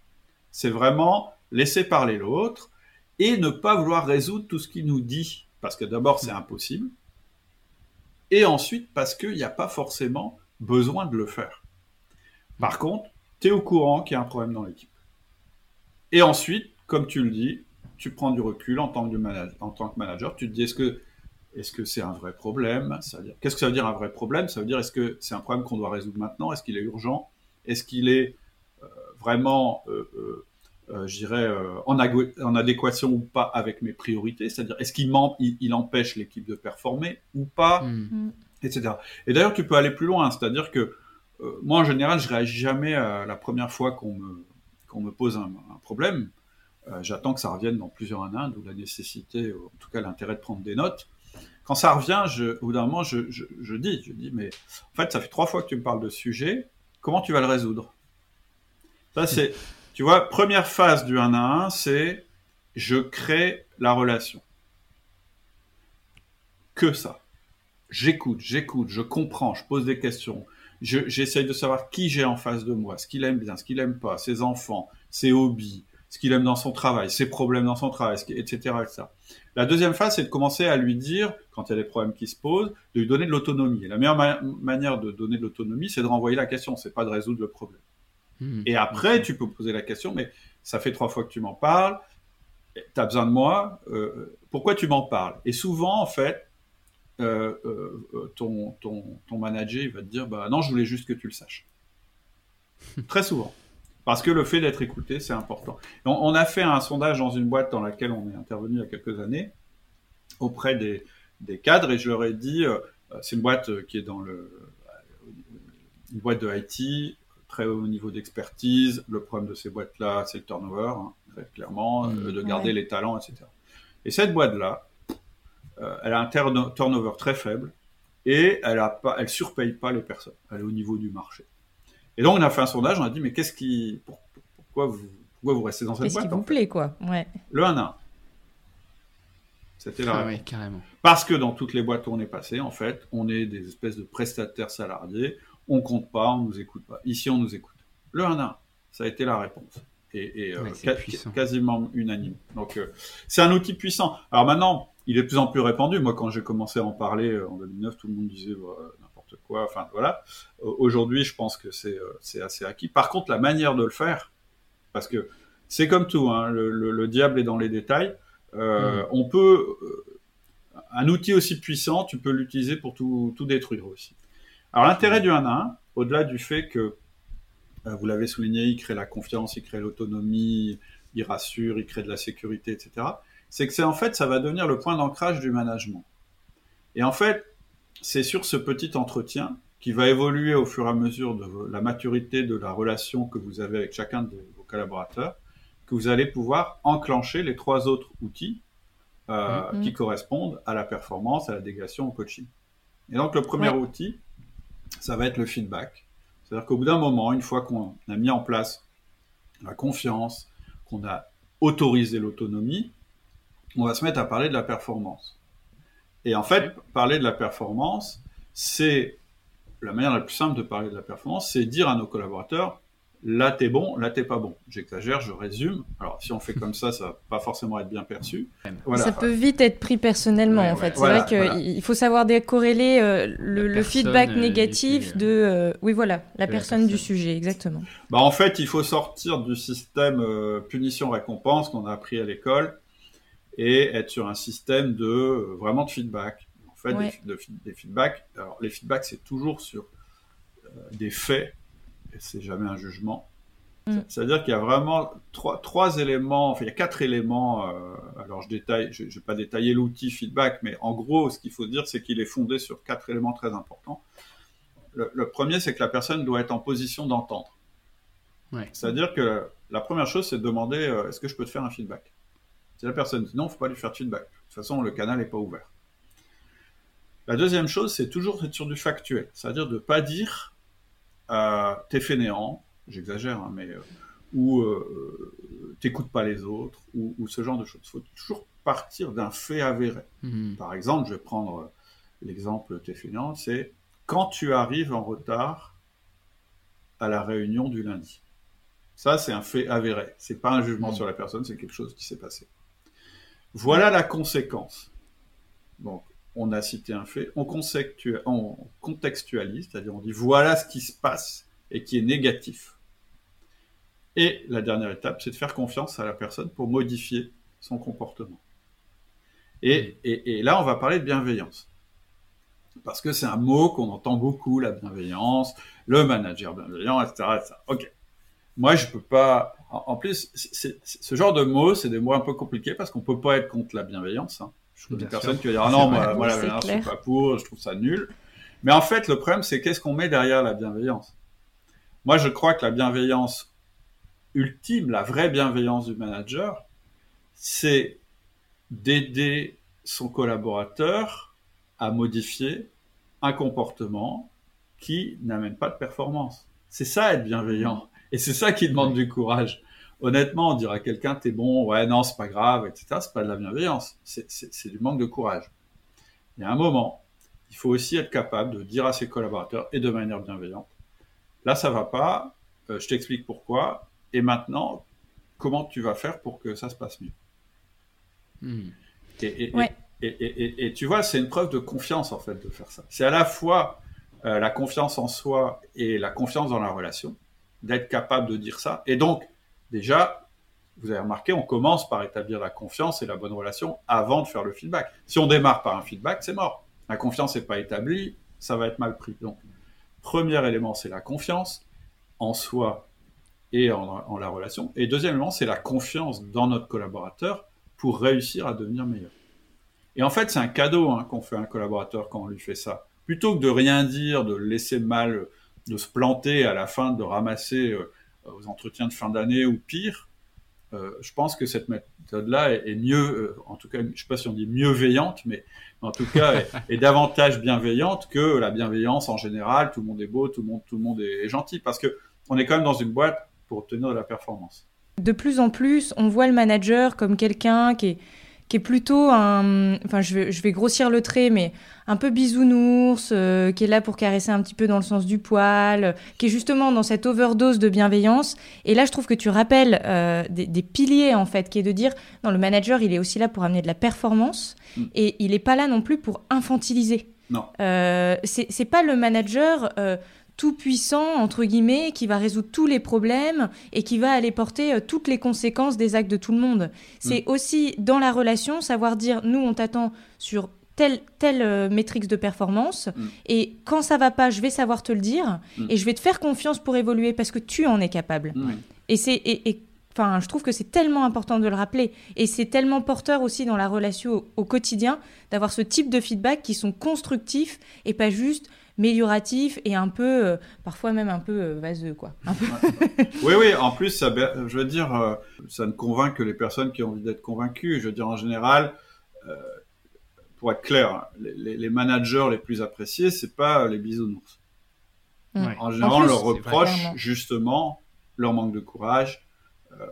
C'est vraiment laisser parler l'autre et ne pas vouloir résoudre tout ce qu'il nous dit. Parce que d'abord, c'est impossible. Et ensuite, parce qu'il n'y a pas forcément besoin de le faire. Par contre, tu es au courant qu'il y a un problème dans l'équipe. Et ensuite, comme tu le dis, tu prends du recul en tant que manager. Tu te dis est-ce que c'est un vrai problème? Qu'est-ce que ça veut dire un vrai problème? Ça veut dire est-ce que c'est un problème qu'on doit résoudre maintenant? Est-ce qu'il est urgent? Est-ce qu'il est, euh, vraiment euh, euh, je dirais, euh, en, en, adéquation ou pas avec mes priorités, c'est-à-dire est-ce qu'il il, empêche l'équipe de performer ou pas, hmm. Etc. Et d'ailleurs, tu peux aller plus loin, c'est-à-dire que euh, moi, en général, je réagis jamais à la première fois qu'on me, qu'on me pose un, problème. J'attends que ça revienne dans plusieurs années, d'où la nécessité, en tout cas l'intérêt de prendre des notes. Quand ça revient, je, au bout d'un moment, je, je, je, dis, je dis, mais en fait, ça fait trois fois que tu me parles de ce sujet, comment tu vas le résoudre? Ça, c'est tu vois, première phase du 1 à 1, c'est je crée la relation. Que ça. J'écoute, j'écoute, je comprends, je pose des questions. J'essaye de savoir qui j'ai en face de moi, ce qu'il aime bien, ce qu'il aime pas, ses enfants, ses hobbies, ce qu'il aime dans son travail, ses problèmes dans son travail, etc.. La deuxième phase, c'est de commencer à lui dire, quand il y a des problèmes qui se posent, de lui donner de l'autonomie. Et la meilleure manière de donner de l'autonomie, c'est de renvoyer la question, c'est pas de résoudre le problème. Hmm. Et après, tu peux poser la question, mais ça fait trois fois que tu m'en parles, tu as besoin de moi, euh, pourquoi tu m'en parles? Et souvent, en fait, euh, euh, ton, ton, ton, manager il va te dire, bah non, je voulais juste que tu le saches. Très souvent. Parce que le fait d'être écouté, c'est important. On, a fait un sondage dans une boîte dans laquelle on est intervenu il y a quelques années, auprès des, des cadres, et je leur ai dit, c'est une boîte qui est dans le... une boîte de IT, très haut niveau d'expertise. Le problème de ces boîtes-là, c'est le turnover, hein, très clairement, Mmh. euh, de garder Ouais. les talents, etc. Et cette boîte-là, euh, elle a un turno- turnover très faible et elle a pas, elle surpaye pas les personnes. Elle est au niveau du marché. Et donc on a fait un sondage, on a dit mais qu'est-ce qui, pour- pourquoi vous, pourquoi vous restez dans cette Qu'est-ce qui boîte vous fait plaît, quoi? Ouais. Le 1 1. C'était la Ah réponse. ouais, carrément. Parce que dans toutes les boîtes où on est passé, en fait, on est des espèces de prestataires salariés, on compte pas, on nous écoute pas. Ici, on nous écoute. Le 1 1, ça a été la réponse. Et, et, euh, Ouais, ca- quasiment unanime. Donc, euh, c'est un outil puissant. Alors maintenant, il est de plus en plus répandu. Moi, quand j'ai commencé à en parler euh, en 2009, tout le monde disait n'importe quoi. Enfin, voilà. Aujourd'hui, je pense que c'est assez acquis. Par contre, la manière de le faire, parce que c'est comme tout, hein, le, le- le diable est dans les détails. Euh, On peut, un outil aussi puissant, tu peux l'utiliser pour tout, tout détruire aussi. Alors l'intérêt du 1 à 1, au-delà du fait que, euh, vous l'avez souligné, il crée la confiance, il crée l'autonomie, il rassure, il crée de la sécurité, etc. C'est que c'est en fait, ça va devenir le point d'ancrage du management. Et en fait, c'est sur ce petit entretien qui va évoluer au fur et à mesure de la maturité de la relation que vous avez avec chacun de vos collaborateurs, que vous allez pouvoir enclencher les trois autres outils euh, Mhm. qui correspondent à la performance, à la délégation, au coaching. Et donc le premier Ouais. outil, ça va être le feedback. C'est-à-dire qu'au bout d'un moment, une fois qu'on a mis en place la confiance, qu'on a autorisé l'autonomie, on va se mettre à parler de la performance. Et en fait, parler de la performance, c'est la manière la plus simple de parler de la performance, c'est dire à nos collaborateurs là t'es bon, là t'es pas bon. J'exagère, je résume. Alors si on fait comme ça, ça va pas forcément être bien perçu. Voilà. Ça peut vite être pris personnellement, Ouais, en ouais. fait. C'est Voilà, vrai qu'il voilà. faut savoir décorréler euh, le, feedback euh, négatif de... euh, oui, voilà, la personne du personne. sujet, exactement. Bah, en fait, il faut sortir du système euh, punition-récompense qu'on a appris à l'école et être sur un système de vraiment de feedback. En fait, Ouais. des, de fi- des feedbacks. Alors, les feedbacks, c'est toujours sur euh, des faits c'est jamais un jugement. Mm. C'est-à-dire qu'il y a vraiment trois, trois éléments, enfin, il y a quatre éléments. euh, alors, je détaille, je ne vais pas détailler l'outil feedback, mais en gros, ce qu'il faut dire, c'est qu'il est fondé sur quatre éléments très importants. Le, le premier, c'est que la personne doit être en position d'entendre. Ouais. C'est-à-dire que la première chose, c'est de demander euh, est-ce que je peux te faire un feedback? Si la personne dit non, il ne faut pas lui faire de feedback. De toute façon, le canal n'est pas ouvert. La deuxième chose, c'est toujours être sur du factuel. C'est-à-dire de ne pas dire t'es fainéant, j'exagère, hein, mais. euh, ou euh, t'écoutes pas les autres, ou, ou ce genre de choses. Il faut toujours partir d'un fait avéré. Mhm. Par exemple, je vais prendre euh, l'exemple t'es fainéant, c'est quand tu arrives en retard à la réunion du lundi. Ça, c'est un fait avéré. C'est pas un jugement Mm. sur la personne, c'est quelque chose qui s'est passé. Voilà la conséquence. Donc, on a cité un fait, on, on contextualise, c'est-à-dire on dit voilà ce qui se passe et qui est négatif. Et la dernière étape, c'est de faire confiance à la personne pour modifier son comportement. Et, et- et là, on va parler de bienveillance. Parce que c'est un mot qu'on entend beaucoup, la bienveillance, le manager bienveillant, etc. etc. Ok. Moi, je peux pas. En, en plus, ce genre de mots, c'est des mots un peu compliqués parce qu'on peut pas être contre la bienveillance. hein. Je des personnes sûr. qui vont dire ah non, moi, moi, la bienveillance, je suis pas pour, je trouve ça nul. Mais en fait, le problème, c'est qu'est-ce qu'on met derrière la bienveillance? Moi, je crois que la bienveillance ultime, la vraie bienveillance du manager, c'est d'aider son collaborateur à modifier un comportement qui n'amène pas de performance. C'est ça être bienveillant. Et c'est ça qui demande du courage. Honnêtement, dire à quelqu'un t'es bon, ouais, non, c'est pas grave, etc., c'est pas de la bienveillance. C'est- du manque de courage. Il y a un moment, il faut aussi être capable de dire à ses collaborateurs et de manière bienveillante, là, ça va pas, euh, je t'explique pourquoi, et maintenant, comment tu vas faire pour que ça se passe mieux? Et, et- Ouais. et, et- et- et tu vois, c'est une preuve de confiance en fait de faire ça. C'est à la fois euh, la confiance en soi et la confiance dans la relation, d'être capable de dire ça. Et donc, déjà, vous avez remarqué, on commence par établir la confiance et la bonne relation avant de faire le feedback. Si on démarre par un feedback, c'est mort. La confiance n'est pas établie, ça va être mal pris. Donc, premier élément, c'est la confiance en soi et en, la relation. Et deuxième élément, c'est la confiance dans notre collaborateur pour réussir à devenir meilleur. Et en fait, c'est un cadeau hein, qu'on fait à un collaborateur quand on lui fait ça. Plutôt que de rien dire, de le laisser mal de se planter à la fin, de ramasser aux entretiens de fin d'année ou pire, je pense que cette méthode-là est, mieux, en tout cas, je ne sais pas si on dit mieux veillante, mais en tout cas, est, davantage bienveillante que la bienveillance en général. Tout le monde est beau, tout le monde, tout le monde est, gentil, parce que on est quand même dans une boîte pour obtenir de la performance. De plus en plus, on voit le manager comme quelqu'un qui est qui est plutôt un, enfin je vais, je vais grossir le trait, mais un peu bisounours, euh, qui est là pour caresser un petit peu dans le sens du poil, qui est justement dans cette overdose de bienveillance. Et là, je trouve que tu rappelles euh, des, piliers en fait, qui est de dire, non, le manager, il est aussi là pour amener de la performance, mm. et il n'est pas là non plus pour infantiliser. Non. Euh, c'est pas le manager euh, tout puissant, entre guillemets, qui va résoudre tous les problèmes et qui va aller porter euh, toutes les conséquences des actes de tout le monde. C'est mm. aussi dans la relation savoir dire, nous, on t'attend sur telle, telle euh, métrique de performance mm. et quand ça va pas, je vais savoir te le dire mm. et je vais te faire confiance pour évoluer parce que tu en es capable. Et c'est... Et, Enfin, je trouve que c'est tellement important de le rappeler. Et c'est tellement porteur aussi dans la relation au quotidien d'avoir ce type de feedback qui sont constructifs et pas juste mélioratif et un peu, euh, parfois même un peu euh, vaseux, quoi. oui, oui, en plus, ça, je veux dire, euh, ça ne convainc que les personnes qui ont envie d'être convaincues. Je veux dire, en général, pour être clair, les, managers les plus appréciés, c'est pas les bisounours. En général, on leur reproche justement leur manque de courage.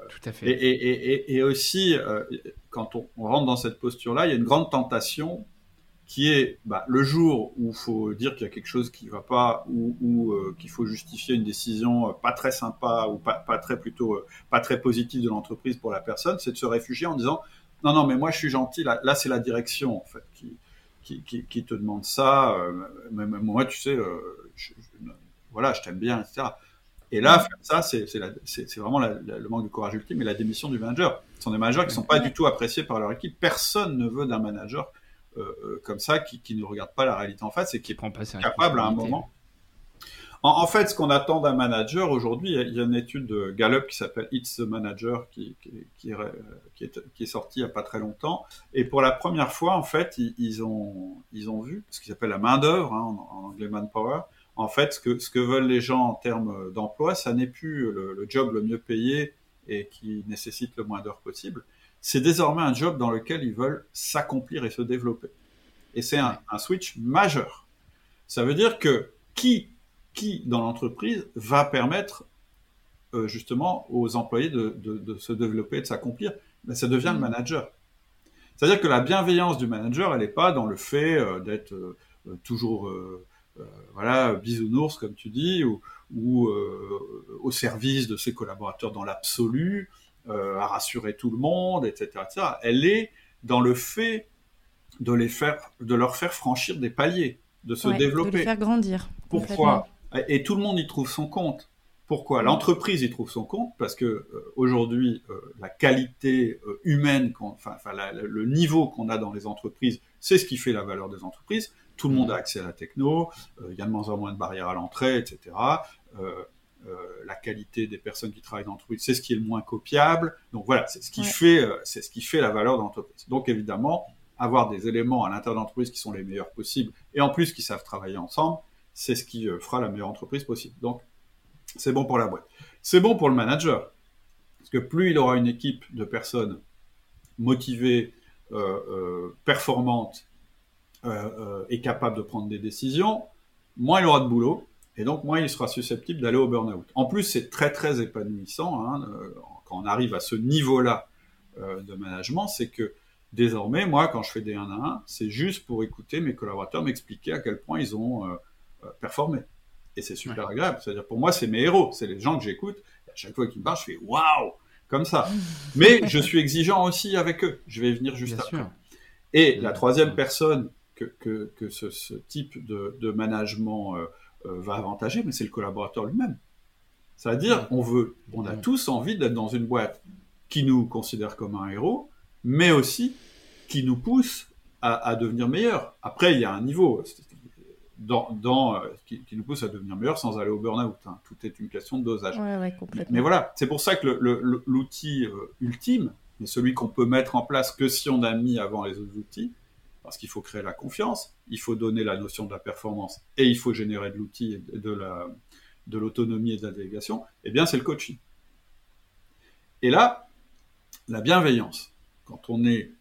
Tout à fait. Et, et, et, aussi, quand on, on rentre dans cette posture-là, il y a une grande tentation qui est bah, le jour où il faut dire qu'il y a quelque chose qui ne va pas ou, euh, qu'il faut justifier une décision euh, pas très sympa ou pas, pas très plutôt euh, pas très positive de l'entreprise pour la personne, c'est de se réfugier en disant non non mais moi je suis gentil. Là, là c'est la direction en fait qui qui, qui, te demande ça. Même moi tu sais je, voilà je t'aime bien etc et là ça c'est c'est vraiment le manque de courage ultime et la démission du manager. Ce sont des managers qui sont pas du tout appréciés par leur équipe. Personne ne veut d'un manager euh, euh, comme ça, qui, ne regarde pas la réalité en face et qui est capable à un moment. En, fait, ce qu'on attend d'un manager aujourd'hui, il y a une étude de Gallup qui s'appelle It's the Manager qui, qui, est, sortie il n'y a pas très longtemps. Et pour la première fois, en fait, ils, ont, ils ont vu ce qu'ils appellent la main-d'œuvre, hein, en, anglais manpower. En fait, ce que, ce que veulent les gens en termes d'emploi, ça n'est plus le, le, job le mieux payé et qui nécessite le moins d'heures possible c'est désormais un job dans lequel ils veulent s'accomplir et se développer. Et c'est un, switch majeur. Ça veut dire que qui, qui dans l'entreprise va permettre euh, justement aux employés de, se développer, de s'accomplir? Ben, Ça devient le mm. manager. C'est-à-dire que la bienveillance du manager, elle n'est pas dans le fait euh, d'être euh, toujours voilà bisounours comme tu dis ou, ou au service de ses collaborateurs dans l'absolu à rassurer tout le monde, etc., Elle est dans le fait de les faire, de leur faire franchir des paliers, de se développer, de les faire grandir. Pourquoi Et tout le monde y trouve son compte. Pourquoi L'entreprise y trouve son compte parce que euh, aujourd'hui, euh, la qualité humaine, enfin, le niveau qu'on a dans les entreprises, c'est ce qui fait la valeur des entreprises. Tout le monde a accès à la techno, il y a de moins en moins de barrières à l'entrée, etc. Euh, la qualité des personnes qui travaillent dans l'entreprise, c'est ce qui est le moins copiable. Donc voilà, c'est ce qui fait, euh, c'est ce qui fait la valeur de l'entreprise. Donc évidemment, avoir des éléments à l'intérieur de l'entreprise qui sont les meilleurs possibles et en plus qui savent travailler ensemble, c'est ce qui euh, fera la meilleure entreprise possible. Donc c'est bon pour la boîte. C'est bon pour le manager parce que plus il aura une équipe de personnes motivées, performantes et capables de prendre des décisions, moins il aura de boulot et donc, moi, il sera susceptible d'aller au burn-out. En plus, c'est très, très épanouissant hein, euh, quand on arrive à ce niveau-là euh, de management, c'est que désormais, moi, quand je fais des 1 à 1, c'est juste pour écouter mes collaborateurs m'expliquer à quel point ils ont euh, performé. Et c'est super agréable. C'est-à-dire, pour moi, c'est mes héros. C'est les gens que j'écoute. À chaque fois qu'ils me parlent, je fais waouh comme ça. Mais je suis exigeant aussi avec eux. Je vais venir juste après. Et la troisième personne que, que, ce, type de, de management euh, va avantager, mais c'est le collaborateur lui-même. C'est-à-dire, on veut, on a tous envie d'être dans une boîte qui nous considère comme un héros, mais aussi qui nous pousse à, devenir meilleur. Après, il y a un niveau dans, dans euh, qui, nous pousse à devenir meilleur sans aller au burn-out. Hein. Tout est une question de dosage. mais voilà, c'est pour ça que l'outil euh, ultime, mais celui qu'on peut mettre en place que si on a mis avant les autres outils, parce qu'il faut créer la confiance, il faut donner la notion de la performance et il faut générer de l'outil, de de l'autonomie et de la délégation, eh bien c'est le coaching. Et là, la bienveillance. Quand on est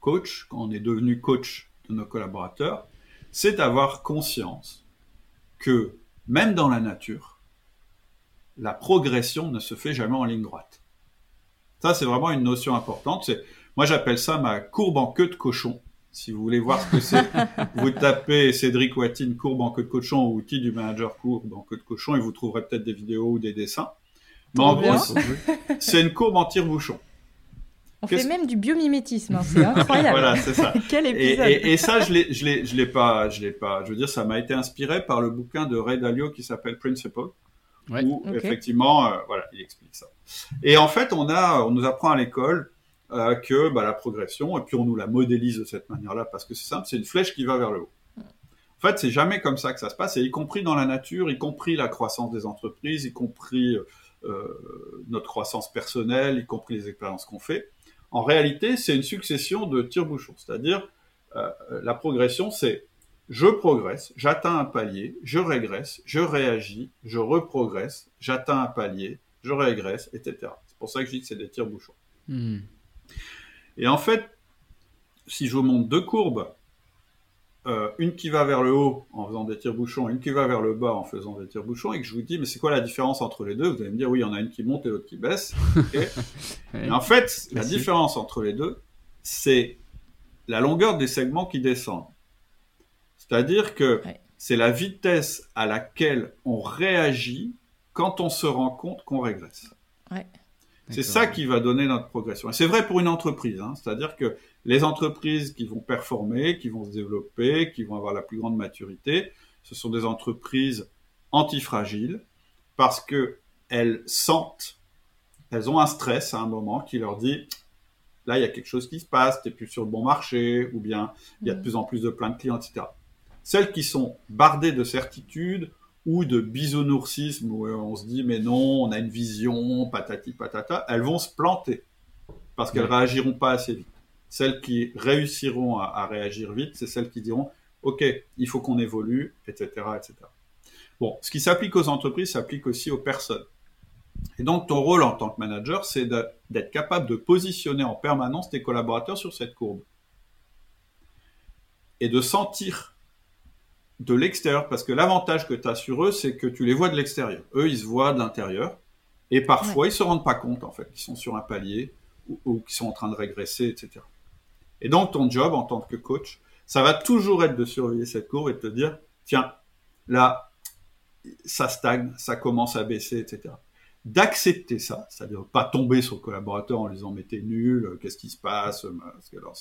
coach, quand on est devenu coach de nos collaborateurs, c'est d'avoir conscience que même dans la nature, la progression ne se fait jamais en ligne droite. Ça, c'est vraiment une notion importante. Moi, j'appelle ça ma courbe en queue de cochon. Si vous voulez voir ce que c'est, vous tapez Cédric Watine courbe en queue de cochon ou outil du manager courbe en queue de cochon et vous trouverez peut-être des vidéos ou des dessins. Mais en gros, c'est une courbe en tire-bouchon. On fait même du biomimétisme, hein, c'est incroyable. voilà, c'est ça. Quel épisode. Et, et, ça, je l'ai, je l'ai, je l'ai pas, je l'ai pas. Je veux dire, ça m'a été inspiré par le bouquin de Ray Dalio qui s'appelle Principle, où effectivement, euh, voilà, il explique ça. Et en fait, on a, on nous apprend à l'école euh, que bah, la progression, et puis on nous la modélise de cette manière-là, parce que c'est simple, c'est une flèche qui va vers le haut. En fait, c'est jamais comme ça que ça se passe, et y compris dans la nature, y compris la croissance des entreprises, y compris euh, notre croissance personnelle, y compris les expériences qu'on fait. En réalité, c'est une succession de tire-bouchons, c'est-à-dire euh, la progression, c'est je progresse, j'atteins un palier, je régresse, je réagis, je reprogresse, j'atteins un palier, je régresse, etc. C'est pour ça que je dis que c'est des tire-bouchons. Hmm. Et en fait, si je vous montre deux courbes, euh, une qui va vers le haut en faisant des tire-bouchons, une qui va vers le bas en faisant des tire-bouchons, et que je vous dis, mais c'est quoi la différence entre les deux? Vous allez me dire, oui, il y en a une qui monte et l'autre qui baisse. mais en fait, la différence entre les deux, c'est la longueur des segments qui descendent. C'est-à-dire que c'est la vitesse à laquelle on réagit quand on se rend compte qu'on régresse. C'est ça qui va donner notre progression. Et c'est vrai pour une entreprise. Hein. C'est-à-dire que les entreprises qui vont performer, qui vont se développer, qui vont avoir la plus grande maturité, ce sont des entreprises antifragiles parce que elles sentent, elles ont un stress à un moment qui leur dit là il y a quelque chose qui se passe, tu n'es plus sur le bon marché, ou bien il y a de mm. plus en plus de plein de clients, etc. Celles qui sont bardées de certitude ou de bisounoursisme où on se dit mais non, on a une vision, patati patata, elles vont se planter parce qu'elles réagiront pas assez vite. Celles qui réussiront à, réagir vite, c'est celles qui diront OK, il faut qu'on évolue, etc., etc. Bon, ce qui s'applique aux entreprises s'applique aussi aux personnes. Et donc ton rôle en tant que manager, c'est d'être capable de positionner en permanence tes collaborateurs sur cette courbe et de sentir de l'extérieur, parce que l'avantage que tu as sur eux, c'est que tu les vois de l'extérieur. Eux, ils se voient de l'intérieur, et parfois, ils se rendent pas compte, en fait, qu'ils sont sur un palier, ou, qu'ils sont en train de régresser, etc. Et donc, ton job, en tant que coach, ça va toujours être de surveiller cette courbe et de te dire, tiens, là, ça stagne, ça commence à baisser, etc. D'accepter ça, c'est-à-dire pas tomber sur le collaborateur en lui disant, mais t'es nul, qu'est-ce qui se passe, parce que alors,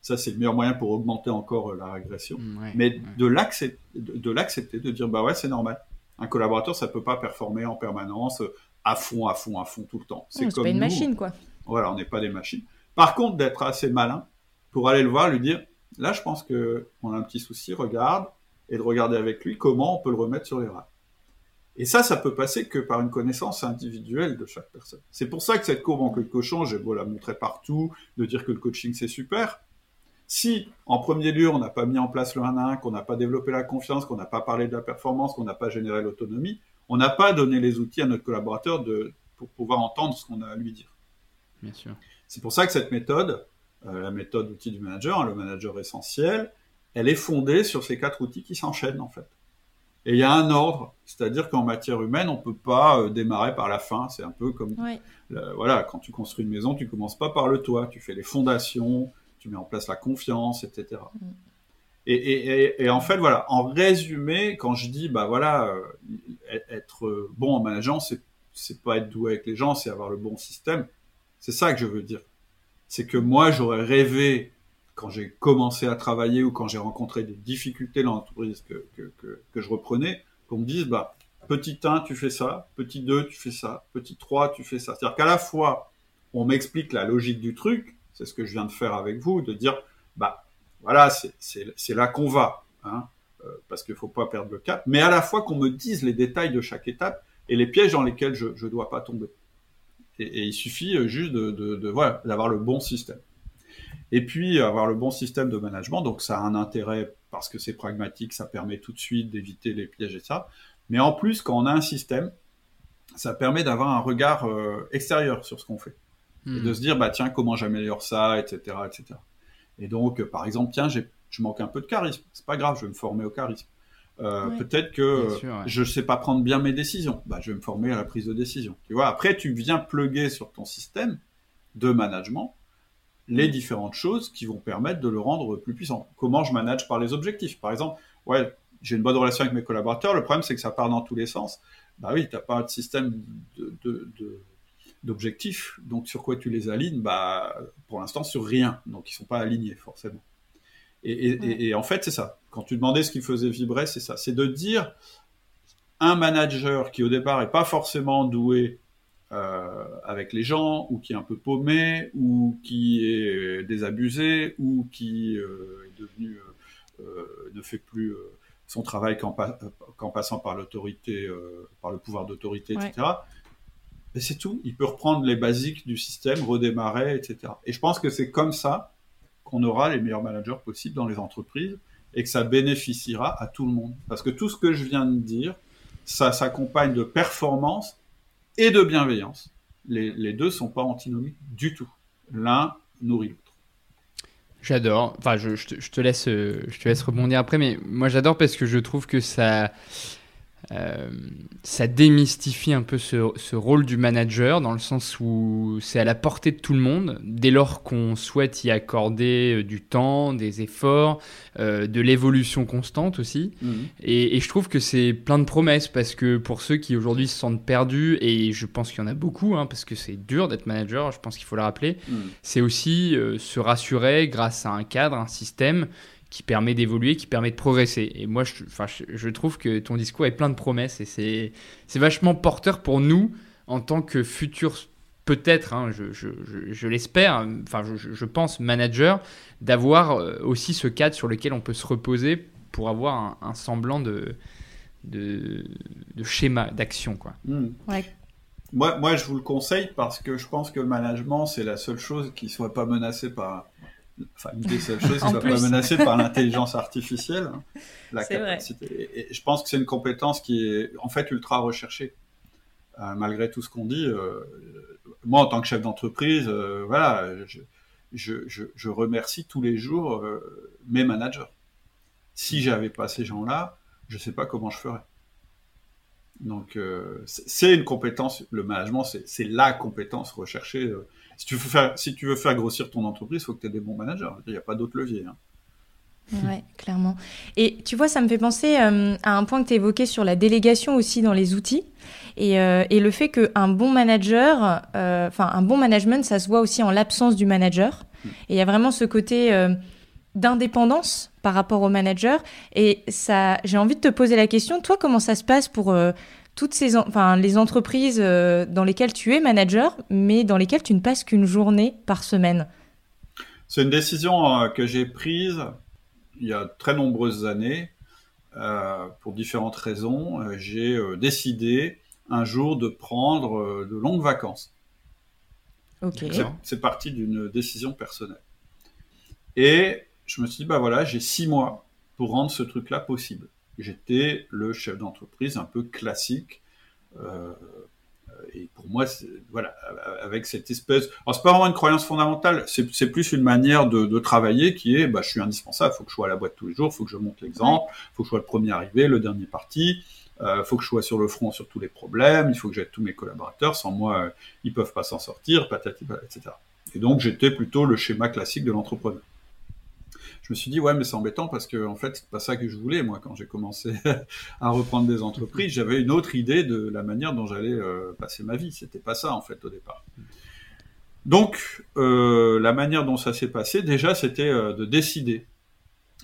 ça, c'est le meilleur moyen pour augmenter encore euh, la régression. Mm, Mais de l'accepter, de, l'accepter, de dire bah ouais, c'est normal. Un collaborateur, ça peut pas performer en permanence euh, à fond, à fond, à fond tout le temps. C'est comme pas une machine, quoi. Voilà, on n'est pas des machines. Par contre, d'être assez malin pour aller le voir, lui dire là, je pense que on a un petit souci, regarde, et de regarder avec lui comment on peut le remettre sur les rails. Et ça, ça peut passer que par une connaissance individuelle de chaque personne. C'est pour ça que cette courbe en queue de cochon, j'ai beau la montrer partout, de dire que le coaching c'est super, si, en premier lieu, on n'a pas mis en place le 1 1, qu'on n'a pas développé la confiance, qu'on n'a pas parlé de la performance, qu'on n'a pas généré l'autonomie, on n'a pas donné les outils à notre collaborateur de, pour pouvoir entendre ce qu'on a à lui dire. Bien sûr. C'est pour ça que cette méthode, euh, la méthode outil du manager, hein, le manager essentiel, elle est fondée sur ces quatre outils qui s'enchaînent en fait. Et il y a un ordre, c'est-à-dire qu'en matière humaine, on ne peut pas euh, démarrer par la fin. C'est un peu comme, voilà, quand tu construis une maison, tu commences pas par le toit, tu fais les fondations, tu mets en place la confiance, etc. Mm. Et, en fait, voilà, en résumé, quand je dis, bah voilà, euh, être bon en manageant, c'est, c'est pas être doué avec les gens, c'est avoir le bon système. C'est ça que je veux dire. C'est que moi, j'aurais rêvé, quand j'ai commencé à travailler ou quand j'ai rencontré des difficultés dans l'entreprise que, que, que, je reprenais, qu'on me dise, bah, petit 1, tu fais ça, petit 2, tu fais ça, petit 3, tu fais ça. C'est-à-dire qu'à la fois, on m'explique la logique du truc, c'est ce que je viens de faire avec vous, de dire, bah voilà, c'est là qu'on va, hein, euh, parce qu'il ne faut pas perdre le cap, mais à la fois qu'on me dise les détails de chaque étape et les pièges dans lesquels je ne dois pas tomber. Et, il suffit euh, juste de, d'avoir le bon système. Et puis avoir le bon système de management, donc ça a un intérêt parce que c'est pragmatique, ça permet tout de suite d'éviter les pièges et ça. Mais en plus, quand on a un système, ça permet d'avoir un regard euh, extérieur sur ce qu'on fait. Et de hmm. se dire, bah tiens, comment j'améliore ça, etc., etc. Et donc, par exemple, tiens, je manque un peu de charisme. C'est pas grave, je vais me former au charisme. Euh, peut-être que je ne sais pas prendre bien mes décisions. Bah, je vais me former à la prise de décision. Tu vois, après, tu viens pluguer sur ton système de management les différentes choses qui vont permettre de le rendre plus puissant. Comment je manage par les objectifs Par exemple, ouais, j'ai une bonne relation avec mes collaborateurs. Le problème, c'est que ça part dans tous les sens. Bah oui, tu n'as pas de système d'objectifs. Donc, sur quoi tu les alignes Bah, pour l'instant, sur rien. Donc, ils sont pas alignés, forcément. Et, en fait, c'est ça. Quand tu demandais ce qui faisait vibrer, c'est ça. C'est de dire un manager qui au départ est pas forcément doué euh, avec les gens, ou qui est un peu paumé, ou qui est désabusé, ou qui euh, est devenu euh, ne fait plus son travail qu'en passant par l'autorité, par le pouvoir d'autorité, etc. Et c'est tout. Il peut reprendre les basiques du système, redémarrer, etc. Et je pense que c'est comme ça qu'on aura les meilleurs managers possibles dans les entreprises et que ça bénéficiera à tout le monde. Parce que tout ce que je viens de dire, ça s'accompagne de performance et de bienveillance. Les, les deux sont pas antinomiques du tout. L'un nourrit l'autre. J'adore. Enfin, je, te, laisse, je te laisse rebondir après, mais moi j'adore parce que je trouve que ça, euh, ça démystifie un peu ce, rôle du manager dans le sens où c'est à la portée de tout le monde dès lors qu'on souhaite y accorder euh, du temps, des efforts, euh, de l'évolution constante aussi. Mhm. Et, je trouve que c'est plein de promesses parce que pour ceux qui aujourd'hui se sentent perdus, et je pense qu'il y en a beaucoup, hein, parce que c'est dur d'être manager, je pense qu'il faut le rappeler, mhm. c'est aussi se rassurer grâce à un cadre, un système qui permet d'évoluer, qui permet de progresser. Et moi, je, je, trouve que ton discours est plein de promesses et c'est vachement porteur pour nous en tant que futurs, peut-être, hein, je, je l'espère, enfin, je, pense, manager, d'avoir euh, aussi ce cadre sur lequel on peut se reposer pour avoir un, semblant de, de, de schéma d'action. quoi. Hmm. Moi, moi, je vous le conseille parce que je pense que le management, c'est la seule chose qui ne soit pas menacée par enfin une des seules choses qui ne pas menacée par l'intelligence artificielle, hein, la capacité. Et, je pense que c'est une compétence qui est en fait ultra recherchée. Euh, malgré tout ce qu'on dit, euh, moi en tant que chef d'entreprise, euh, voilà, je, je, je, remercie tous les jours mes managers. Si j'avais pas ces gens-là, je sais pas comment je ferais. Donc c'est une compétence, le management, c'est la compétence recherchée si tu veux faire, si tu veux faire grossir ton entreprise, il faut que tu aies des bons managers. Il n'y a pas d'autre levier. Hein. Oui, clairement. Et tu vois, ça me fait penser euh, à un point que tu évoquais sur la délégation aussi dans les outils. Et, euh, et le fait qu'un bon manager, euh, enfin un bon management, ça se voit aussi en l'absence du manager. Hmm. Et il y a vraiment ce côté d'indépendance par rapport au manager. Et ça, j'ai envie de te poser la question, toi, comment ça se passe pour toutes ces, enfin, les entreprises euh, dans lesquelles tu es manager, mais dans lesquelles tu ne passes qu'une journée par semaine C'est une décision euh, que j'ai prise il y a très nombreuses années. Euh, pour différentes raisons, j'ai décidé un jour de prendre de longues vacances. Ok. C'est parti d'une décision personnelle. Et je me suis dit, bah voilà, j'ai six mois pour rendre ce truc-là possible j'étais le chef d'entreprise un peu classique. Euh, et pour moi, voilà, avec cette espèce. Alors, c'est pas vraiment une croyance fondamentale, c'est plus une manière de, travailler qui est bah, je suis indispensable, il faut que je sois à la boîte tous les jours, il faut que je monte l'exemple, il faut que je sois le premier arrivé, le dernier parti, il euh, faut que je sois sur le front sur tous les problèmes, il faut que j'aide tous mes collaborateurs, sans moi, euh, ils peuvent pas s'en sortir, patati, etc. Et donc, j'étais plutôt le schéma classique de l'entrepreneur je me suis dit ouais mais c'est embêtant parce que en fait c'est pas ça que je voulais moi quand j'ai commencé à reprendre des entreprises. J'avais une autre idée de la manière dont j'allais euh, passer ma vie. C'était pas ça en fait au départ. Donc euh, la manière dont ça s'est passé déjà c'était euh, de décider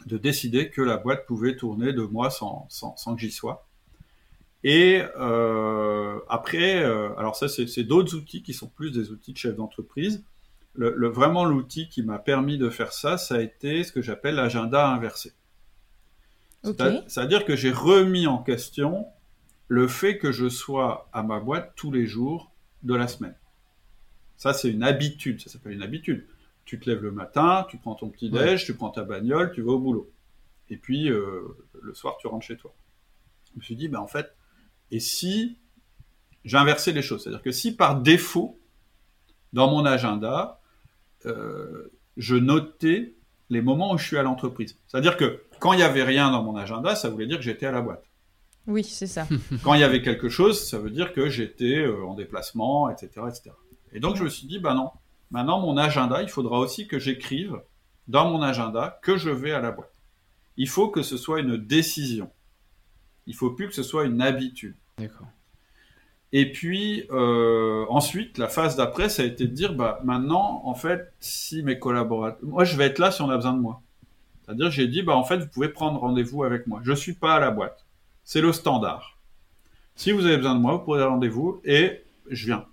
de décider que la boîte pouvait tourner de moi sans, sans, sans que j'y sois. Et après alors ça c'est d'autres outils qui sont plus des outils de chef d'entreprise le, vraiment l'outil qui m'a permis de faire ça, ça a été ce que j'appelle l'agenda inversé. C'est-à-dire que j'ai remis en question le fait que je sois à ma boîte tous les jours de la semaine. Ça, c'est une habitude, ça s'appelle une habitude. tu te lèves le matin, tu prends ton petit déj, tu prends ta bagnole, tu vas au boulot. Et puis euh, le soir, tu rentres chez toi. Je me suis dit, ben en fait, et si j'ai inversé les choses, c'est-à-dire que si par défaut, dans mon agenda, je notais les moments où je suis à l'entreprise. C'est-à-dire que quand il n'y avait rien dans mon agenda, ça voulait dire que j'étais à la boîte. Oui, c'est ça. quand il y avait quelque chose, ça veut dire que j'étais euh, en déplacement, etc., etc. Et donc je me suis dit, ben non, maintenant mon agenda, il faudra aussi que j'écrive dans mon agenda que je vais à la boîte. Il faut que ce soit une décision. Il faut plus que ce soit une habitude. D'accord. Et puis euh, ensuite, la phase d'après, ça a été de dire, bah maintenant, en fait, si mes collaborateurs, moi, je vais être là si on a besoin de moi. C'est-à-dire, j'ai dit, bah en fait, vous pouvez prendre rendez-vous avec moi. Je suis pas à la boîte. C'est le standard. Si vous avez besoin de moi, vous pourrez rendez-vous et je viens.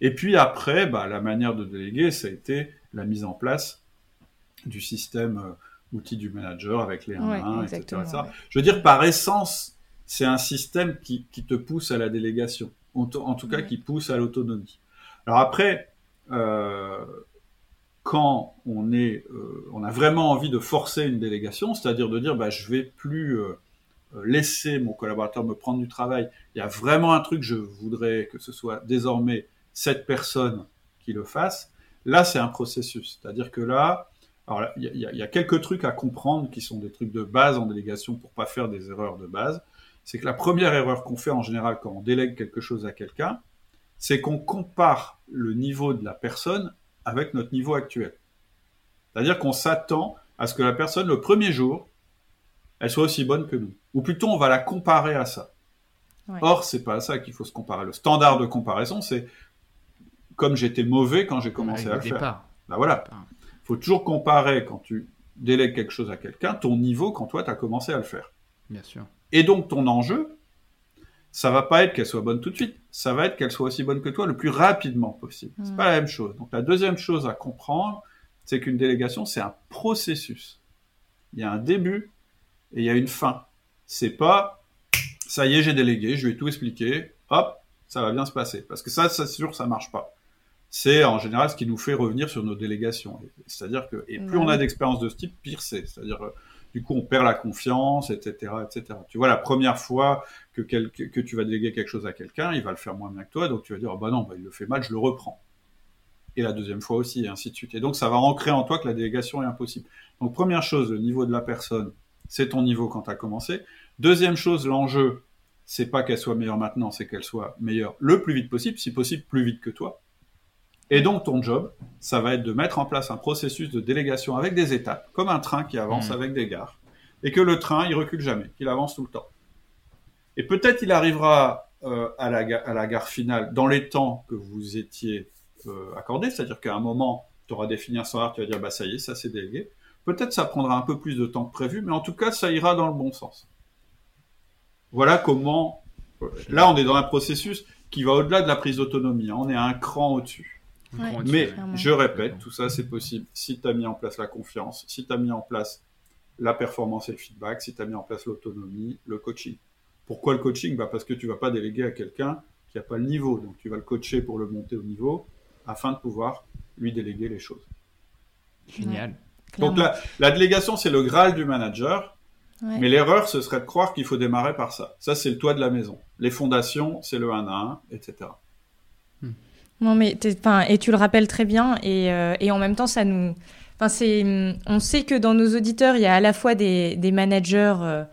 Et puis après, bah, la manière de déléguer, ça a été la mise en place du système euh, outil du manager avec les 1 etc. Je veux dire, par essence, c'est un système qui, te pousse à la délégation, en, tout cas qui pousse à l'autonomie. Alors après, euh, quand on, est, euh, on a vraiment envie de forcer une délégation, c'est-à-dire de dire, bah, je vais plus euh, laisser mon collaborateur me prendre du travail, il y a vraiment un truc, je voudrais que ce soit désormais cette personne qui le fasse, là c'est un processus. C'est-à-dire que là, alors il y, a quelques trucs à comprendre qui sont des trucs de base en délégation pour pas faire des erreurs de base. C'est que la première erreur qu'on fait en général quand on délègue quelque chose à quelqu'un, c'est qu'on compare le niveau de la personne avec notre niveau actuel. C'est-à-dire qu'on s'attend à ce que la personne, le premier jour, elle soit aussi bonne que nous. Ou plutôt, on va la comparer à ça. Ouais. Or, c'est pas à ça qu'il faut se comparer. Le standard de comparaison, c'est comme j'étais mauvais quand j'ai commencé à le faire. Ben voilà faut toujours comparer quand tu délègues quelque chose à quelqu'un, ton niveau quand toi, tu as commencé à le faire. Bien sûr. Et donc, ton enjeu, ça va pas être qu'elle soit bonne tout de suite, ça va être qu'elle soit aussi bonne que toi le plus rapidement possible. C'est hmm. pas la même chose. Donc, la deuxième chose à comprendre, c'est qu'une délégation, c'est un processus. Il y a un début et il y a une fin. C'est pas, ça y est, j'ai délégué, je vais tout expliquer, hop, ça va bien se passer. Parce que ça, c'est sûr, ça marche pas c'est en général ce qui nous fait revenir sur nos délégations. C'est-à-dire que, et plus on a d'expérience de ce type, pire c'est. C'est-à-dire, euh, du coup, on perd la confiance, etc., etc. Tu vois, la première fois que, tu vas déléguer quelque chose à quelqu'un, il va le faire moins bien que toi, donc tu vas dire, oh, bah non, bah, il le fait mal, je le reprends. Et la deuxième fois aussi, et ainsi de suite. Et donc, ça va ancrer en toi que la délégation est impossible. Donc, première chose, le niveau de la personne, c'est ton niveau quand tu as commencé. Deuxième chose, l'enjeu, c'est pas qu'elle soit meilleure maintenant, c'est qu'elle soit meilleure le plus vite possible, si possible plus vite que toi. Et donc, ton job, ça va être de mettre en place un processus de délégation avec des étapes, comme un train qui avance hmm. avec des gares. Et que le train, il recule jamais, qu'il avance tout le temps. Et peut-être il arrivera euh, à, la, à, la, gare finale dans les temps que vous étiez euh, accordés, c'est-à-dire qu'à un moment, tu auras défini un standard, tu vas dire, bah ça y est, ça c'est délégué. Peut-être ça prendra un peu plus de temps que prévu, mais en tout cas, ça ira dans le bon sens. Voilà comment... Là, on est dans un processus qui va au-delà de la prise d'autonomie. Hein. On est à un cran au-dessus. Mais je répète, tout ça c'est possible si tu as mis en place la confiance, si tu as mis en place la performance et le feedback, si tu as mis en place l'autonomie, le coaching. Pourquoi le coaching? Bah Parce que tu vas pas déléguer à quelqu'un qui n'a pas le niveau. Donc tu vas le coacher pour le monter au niveau afin de pouvoir lui déléguer les choses. Génial. Donc la, la délégation, c'est le Graal du manager. Mais l'erreur, ce serait de croire qu'il faut démarrer par ça. Ça, c'est le toit de la maison. Les fondations, c'est le 1 à 1, etc. Non, mais et tu le rappelles très bien, et, euh, et en même temps, ça nous. c'est, on sait que dans nos auditeurs, il y a à la fois des, des managers euh,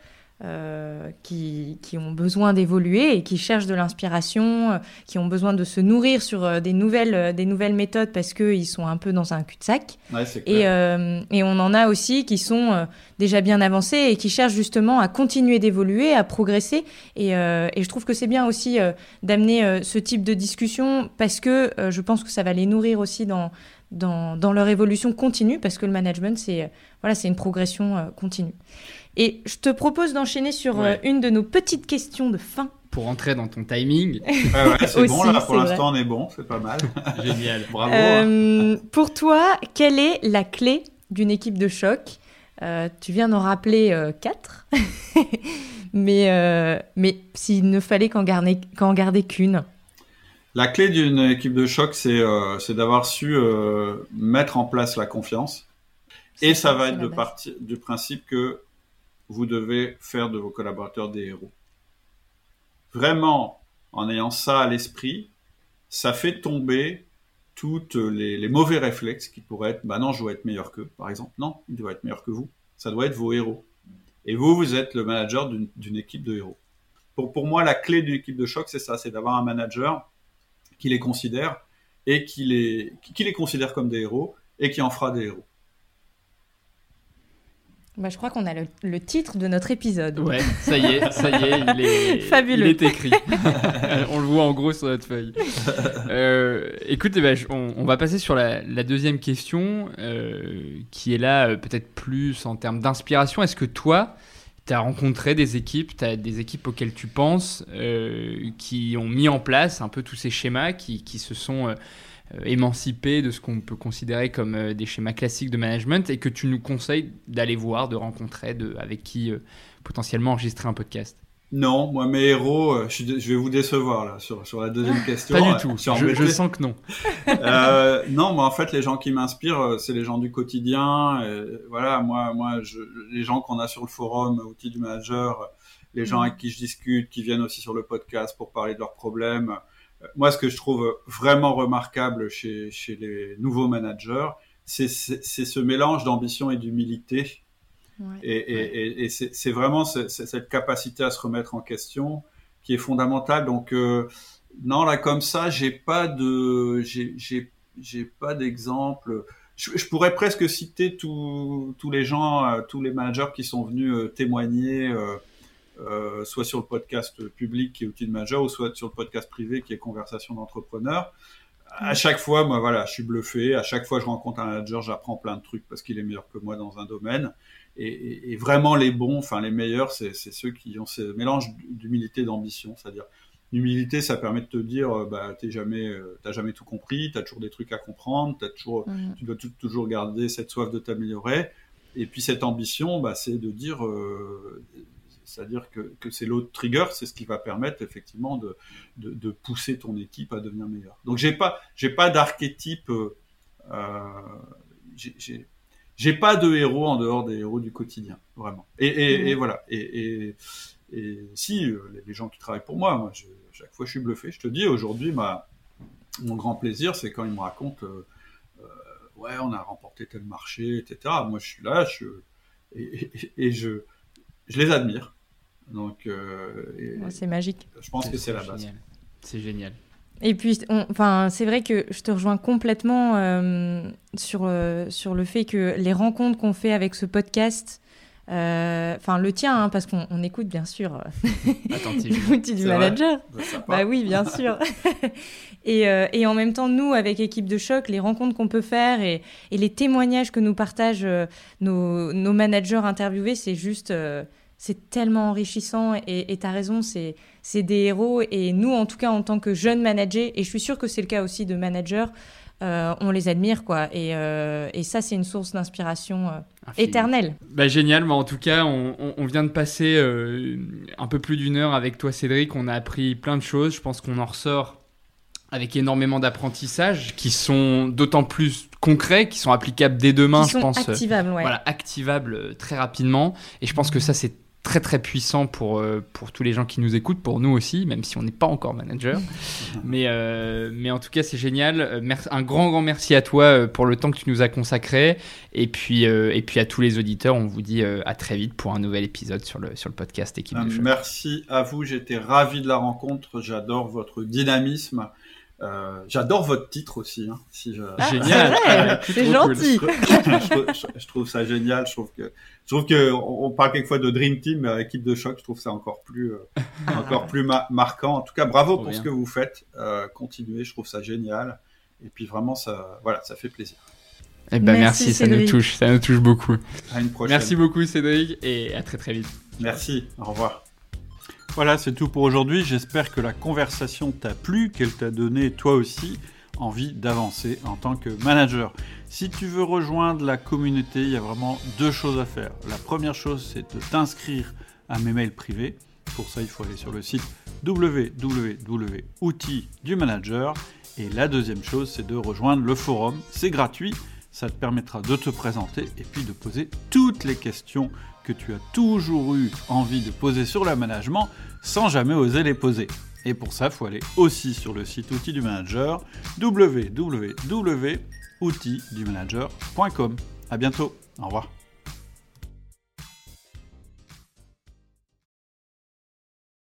euh, qui, qui, ont besoin d'évoluer et qui cherchent de l'inspiration, euh, qui ont besoin de se nourrir sur euh, des, nouvelles, des nouvelles méthodes parce qu'ils sont un peu dans un cul-de-sac. Ouais, et, et, on en a aussi qui sont déjà bien avancés et qui cherchent justement à continuer d'évoluer, à progresser. Et, et, je trouve que c'est bien aussi d'amener ce type de discussion parce que je pense que ça va les nourrir aussi dans, dans, dans leur évolution continue parce que le management, c'est voilà, c'est une progression continue. Et je te propose d'enchaîner sur euh, une de nos petites questions de fin. Pour entrer dans ton timing. ouais, c'est bon, là, pour l'instant, on est bon, c'est pas mal. Génial, bravo. Euh, pour toi, quelle est la clé d'une équipe de choc? Euh, Tu viens d'en rappeler quatre, mais, mais s'il ne fallait qu'en garder, qu'une La clé d'une équipe de choc, c'est euh, d'avoir su euh, mettre en place la confiance. Et ça va être de partir du principe que vous devez faire de vos collaborateurs des héros. Vraiment, en ayant ça à l'esprit, ça fait tomber tous les, mauvais réflexes qui pourraient être, bah non, je dois être meilleur qu'eux, par exemple. Non, il doit être meilleur que vous. Ça doit être vos héros. Et vous, vous êtes le manager d'une équipe de héros. Pour, pour moi, la clé d'une équipe de choc, c'est ça, c'est d'avoir un manager qui les considère et qui les, qui les considère comme des héros et qui en fera des héros. Bah, je crois qu'on a le, titre de notre épisode. Ouais, ça y est, ça y est, il est, Fabuleux. Il est écrit. on le voit en gros sur notre feuille. Euh, écoute, eh ben, on, va passer sur la, deuxième question, euh, qui est là euh, peut-être plus en termes d'inspiration. Est-ce que toi, tu as rencontré des équipes, tu as des équipes auxquelles tu penses, qui ont mis en place un peu tous ces schémas, qui, qui se sont euh, émancipé de ce qu'on peut considérer comme euh, des schémas classiques de management et que tu nous conseilles d'aller voir, de rencontrer, de, avec qui euh, potentiellement enregistrer un podcast? Non, moi mes héros, je, vais vous décevoir là sur, sur la deuxième question. Pas du tout. Je, je, sens que non. euh, non, moi en fait les gens qui m'inspirent, c'est les gens du quotidien. Et, voilà, moi, moi, je, les gens qu'on a sur le forum, outils du manager, les gens avec qui je discute, qui viennent aussi sur le podcast pour parler de leurs problèmes moi, ce que je trouve vraiment remarquable chez, chez les nouveaux managers, c'est ce mélange d'ambition et d'humilité. Et, et, et, c'est vraiment cette capacité à se remettre en question qui est fondamentale. Donc, euh, non, là, comme ça, j'ai pas de, j'ai pas d'exemple. Je, je, pourrais presque citer tous les gens, euh, tous les managers qui sont venus euh, témoigner. Euh, euh, soit sur le podcast public qui est outil de majeur, ou soit sur le podcast privé qui est conversation d'entrepreneur. À chaque fois, moi, voilà, je suis bluffé. À chaque fois, je rencontre un manager, j'apprends plein de trucs parce qu'il est meilleur que moi dans un domaine. Et, et, vraiment, les bons, enfin les meilleurs, c'est ceux qui ont ce mélange d'humilité et d'ambition. C'est-à-dire, l'humilité, ça permet de te dire, euh, bah, t'es jamais, euh, t'as jamais tout compris, t'as toujours des trucs à comprendre, as toujours, mmh. tu dois toujours garder cette soif de t'améliorer. Et puis cette ambition, bah, c'est de dire, euh, c'est-à-dire que, c'est l'autre trigger, c'est ce qui va permettre effectivement de, de, pousser ton équipe à devenir meilleure. Donc j'ai pas j'ai pas d'archétype, euh, j'ai pas de héros en dehors des héros du quotidien, vraiment. Et, voilà. Et, si euh, les gens qui travaillent pour moi, moi chaque fois je suis bluffé. Je te dis aujourd'hui, ma mon grand plaisir, c'est quand ils me racontent, euh, ouais, on a remporté tel marché, etc. Moi, je suis là, je, et, je, je les admire. Donc, euh, c'est magique. Je pense que c'est la base. C'est génial. Et puis, enfin, c'est vrai que je te rejoins complètement euh, sur, euh, sur le fait que les rencontres qu'on fait avec ce podcast, enfin le tien, hein, parce qu'on écoute bien sûr l'outil du manager. Bah oui, bien sûr. et, et, en même temps, nous, avec équipe de choc, les rencontres qu'on peut faire et, et, les témoignages que nous partagent nos, nos managers interviewés, c'est juste c'est tellement enrichissant et tu as raison, c'est des héros. Et nous, en tout cas, en tant que jeunes managers, et je suis sûre que c'est le cas aussi de managers, euh, on les admire, quoi. Et, euh, et ça, c'est une source d'inspiration euh, éternelle. Bah, génial, mais en tout cas, on, on vient de passer un peu plus d'une heure avec toi, Cédric. On a appris plein de choses. Je pense qu'on en ressort avec énormément d'apprentissages qui sont d'autant plus concrets, qui sont applicables dès demain, je pense. Activables, ouais. Voilà, activables très rapidement. Et je pense que ça, c'est très très puissant pour, euh, pour tous les gens qui nous écoutent, pour nous aussi, même si on n'est pas encore manager. mais, euh, mais en tout cas, c'est génial. Euh, un grand, grand merci à toi pour le temps que tu nous as consacré. Et puis, et puis à tous les auditeurs, on vous dit à très vite pour un nouvel épisode sur le, sur le podcast Équipe de Merci à vous, j'étais ravi de la rencontre. J'adore votre dynamisme. Euh, j'adore votre titre aussi. Hein, si je... Ah, génial, c'est gentil. Je, trouve ça génial. Je trouve que je trouve que on, parle quelquefois de Dream Team, mais équipe de choc, je trouve ça encore plus euh, encore plus marquant. En tout cas, bravo pour ce que vous faites. Euh, continuez, je trouve ça génial. Et puis vraiment, ça, voilà, ça fait plaisir. Eh ben merci, ça nous touche, ça nous touche beaucoup. À une prochaine. Merci beaucoup Cédric et à très très vite. Merci, au revoir. Voilà, c'est tout pour aujourd'hui. J'espère que la conversation t'a plu, qu'elle t'a donné toi aussi envie d'avancer en tant que manager. Si tu veux rejoindre la communauté, il y a vraiment deux choses à faire. La première chose, c'est de t'inscrire à mes mails privés. Pour ça, il faut aller sur le site www.outils du manager. Et la deuxième chose, c'est de rejoindre le forum. C'est gratuit. Ça te permettra de te présenter et puis de poser toutes les questions que tu as toujours eu envie de poser sur le management sans jamais oser les poser. Et pour ça, il faut aller aussi sur le site outils du manager www.outildumanager.com. À bientôt. Au revoir.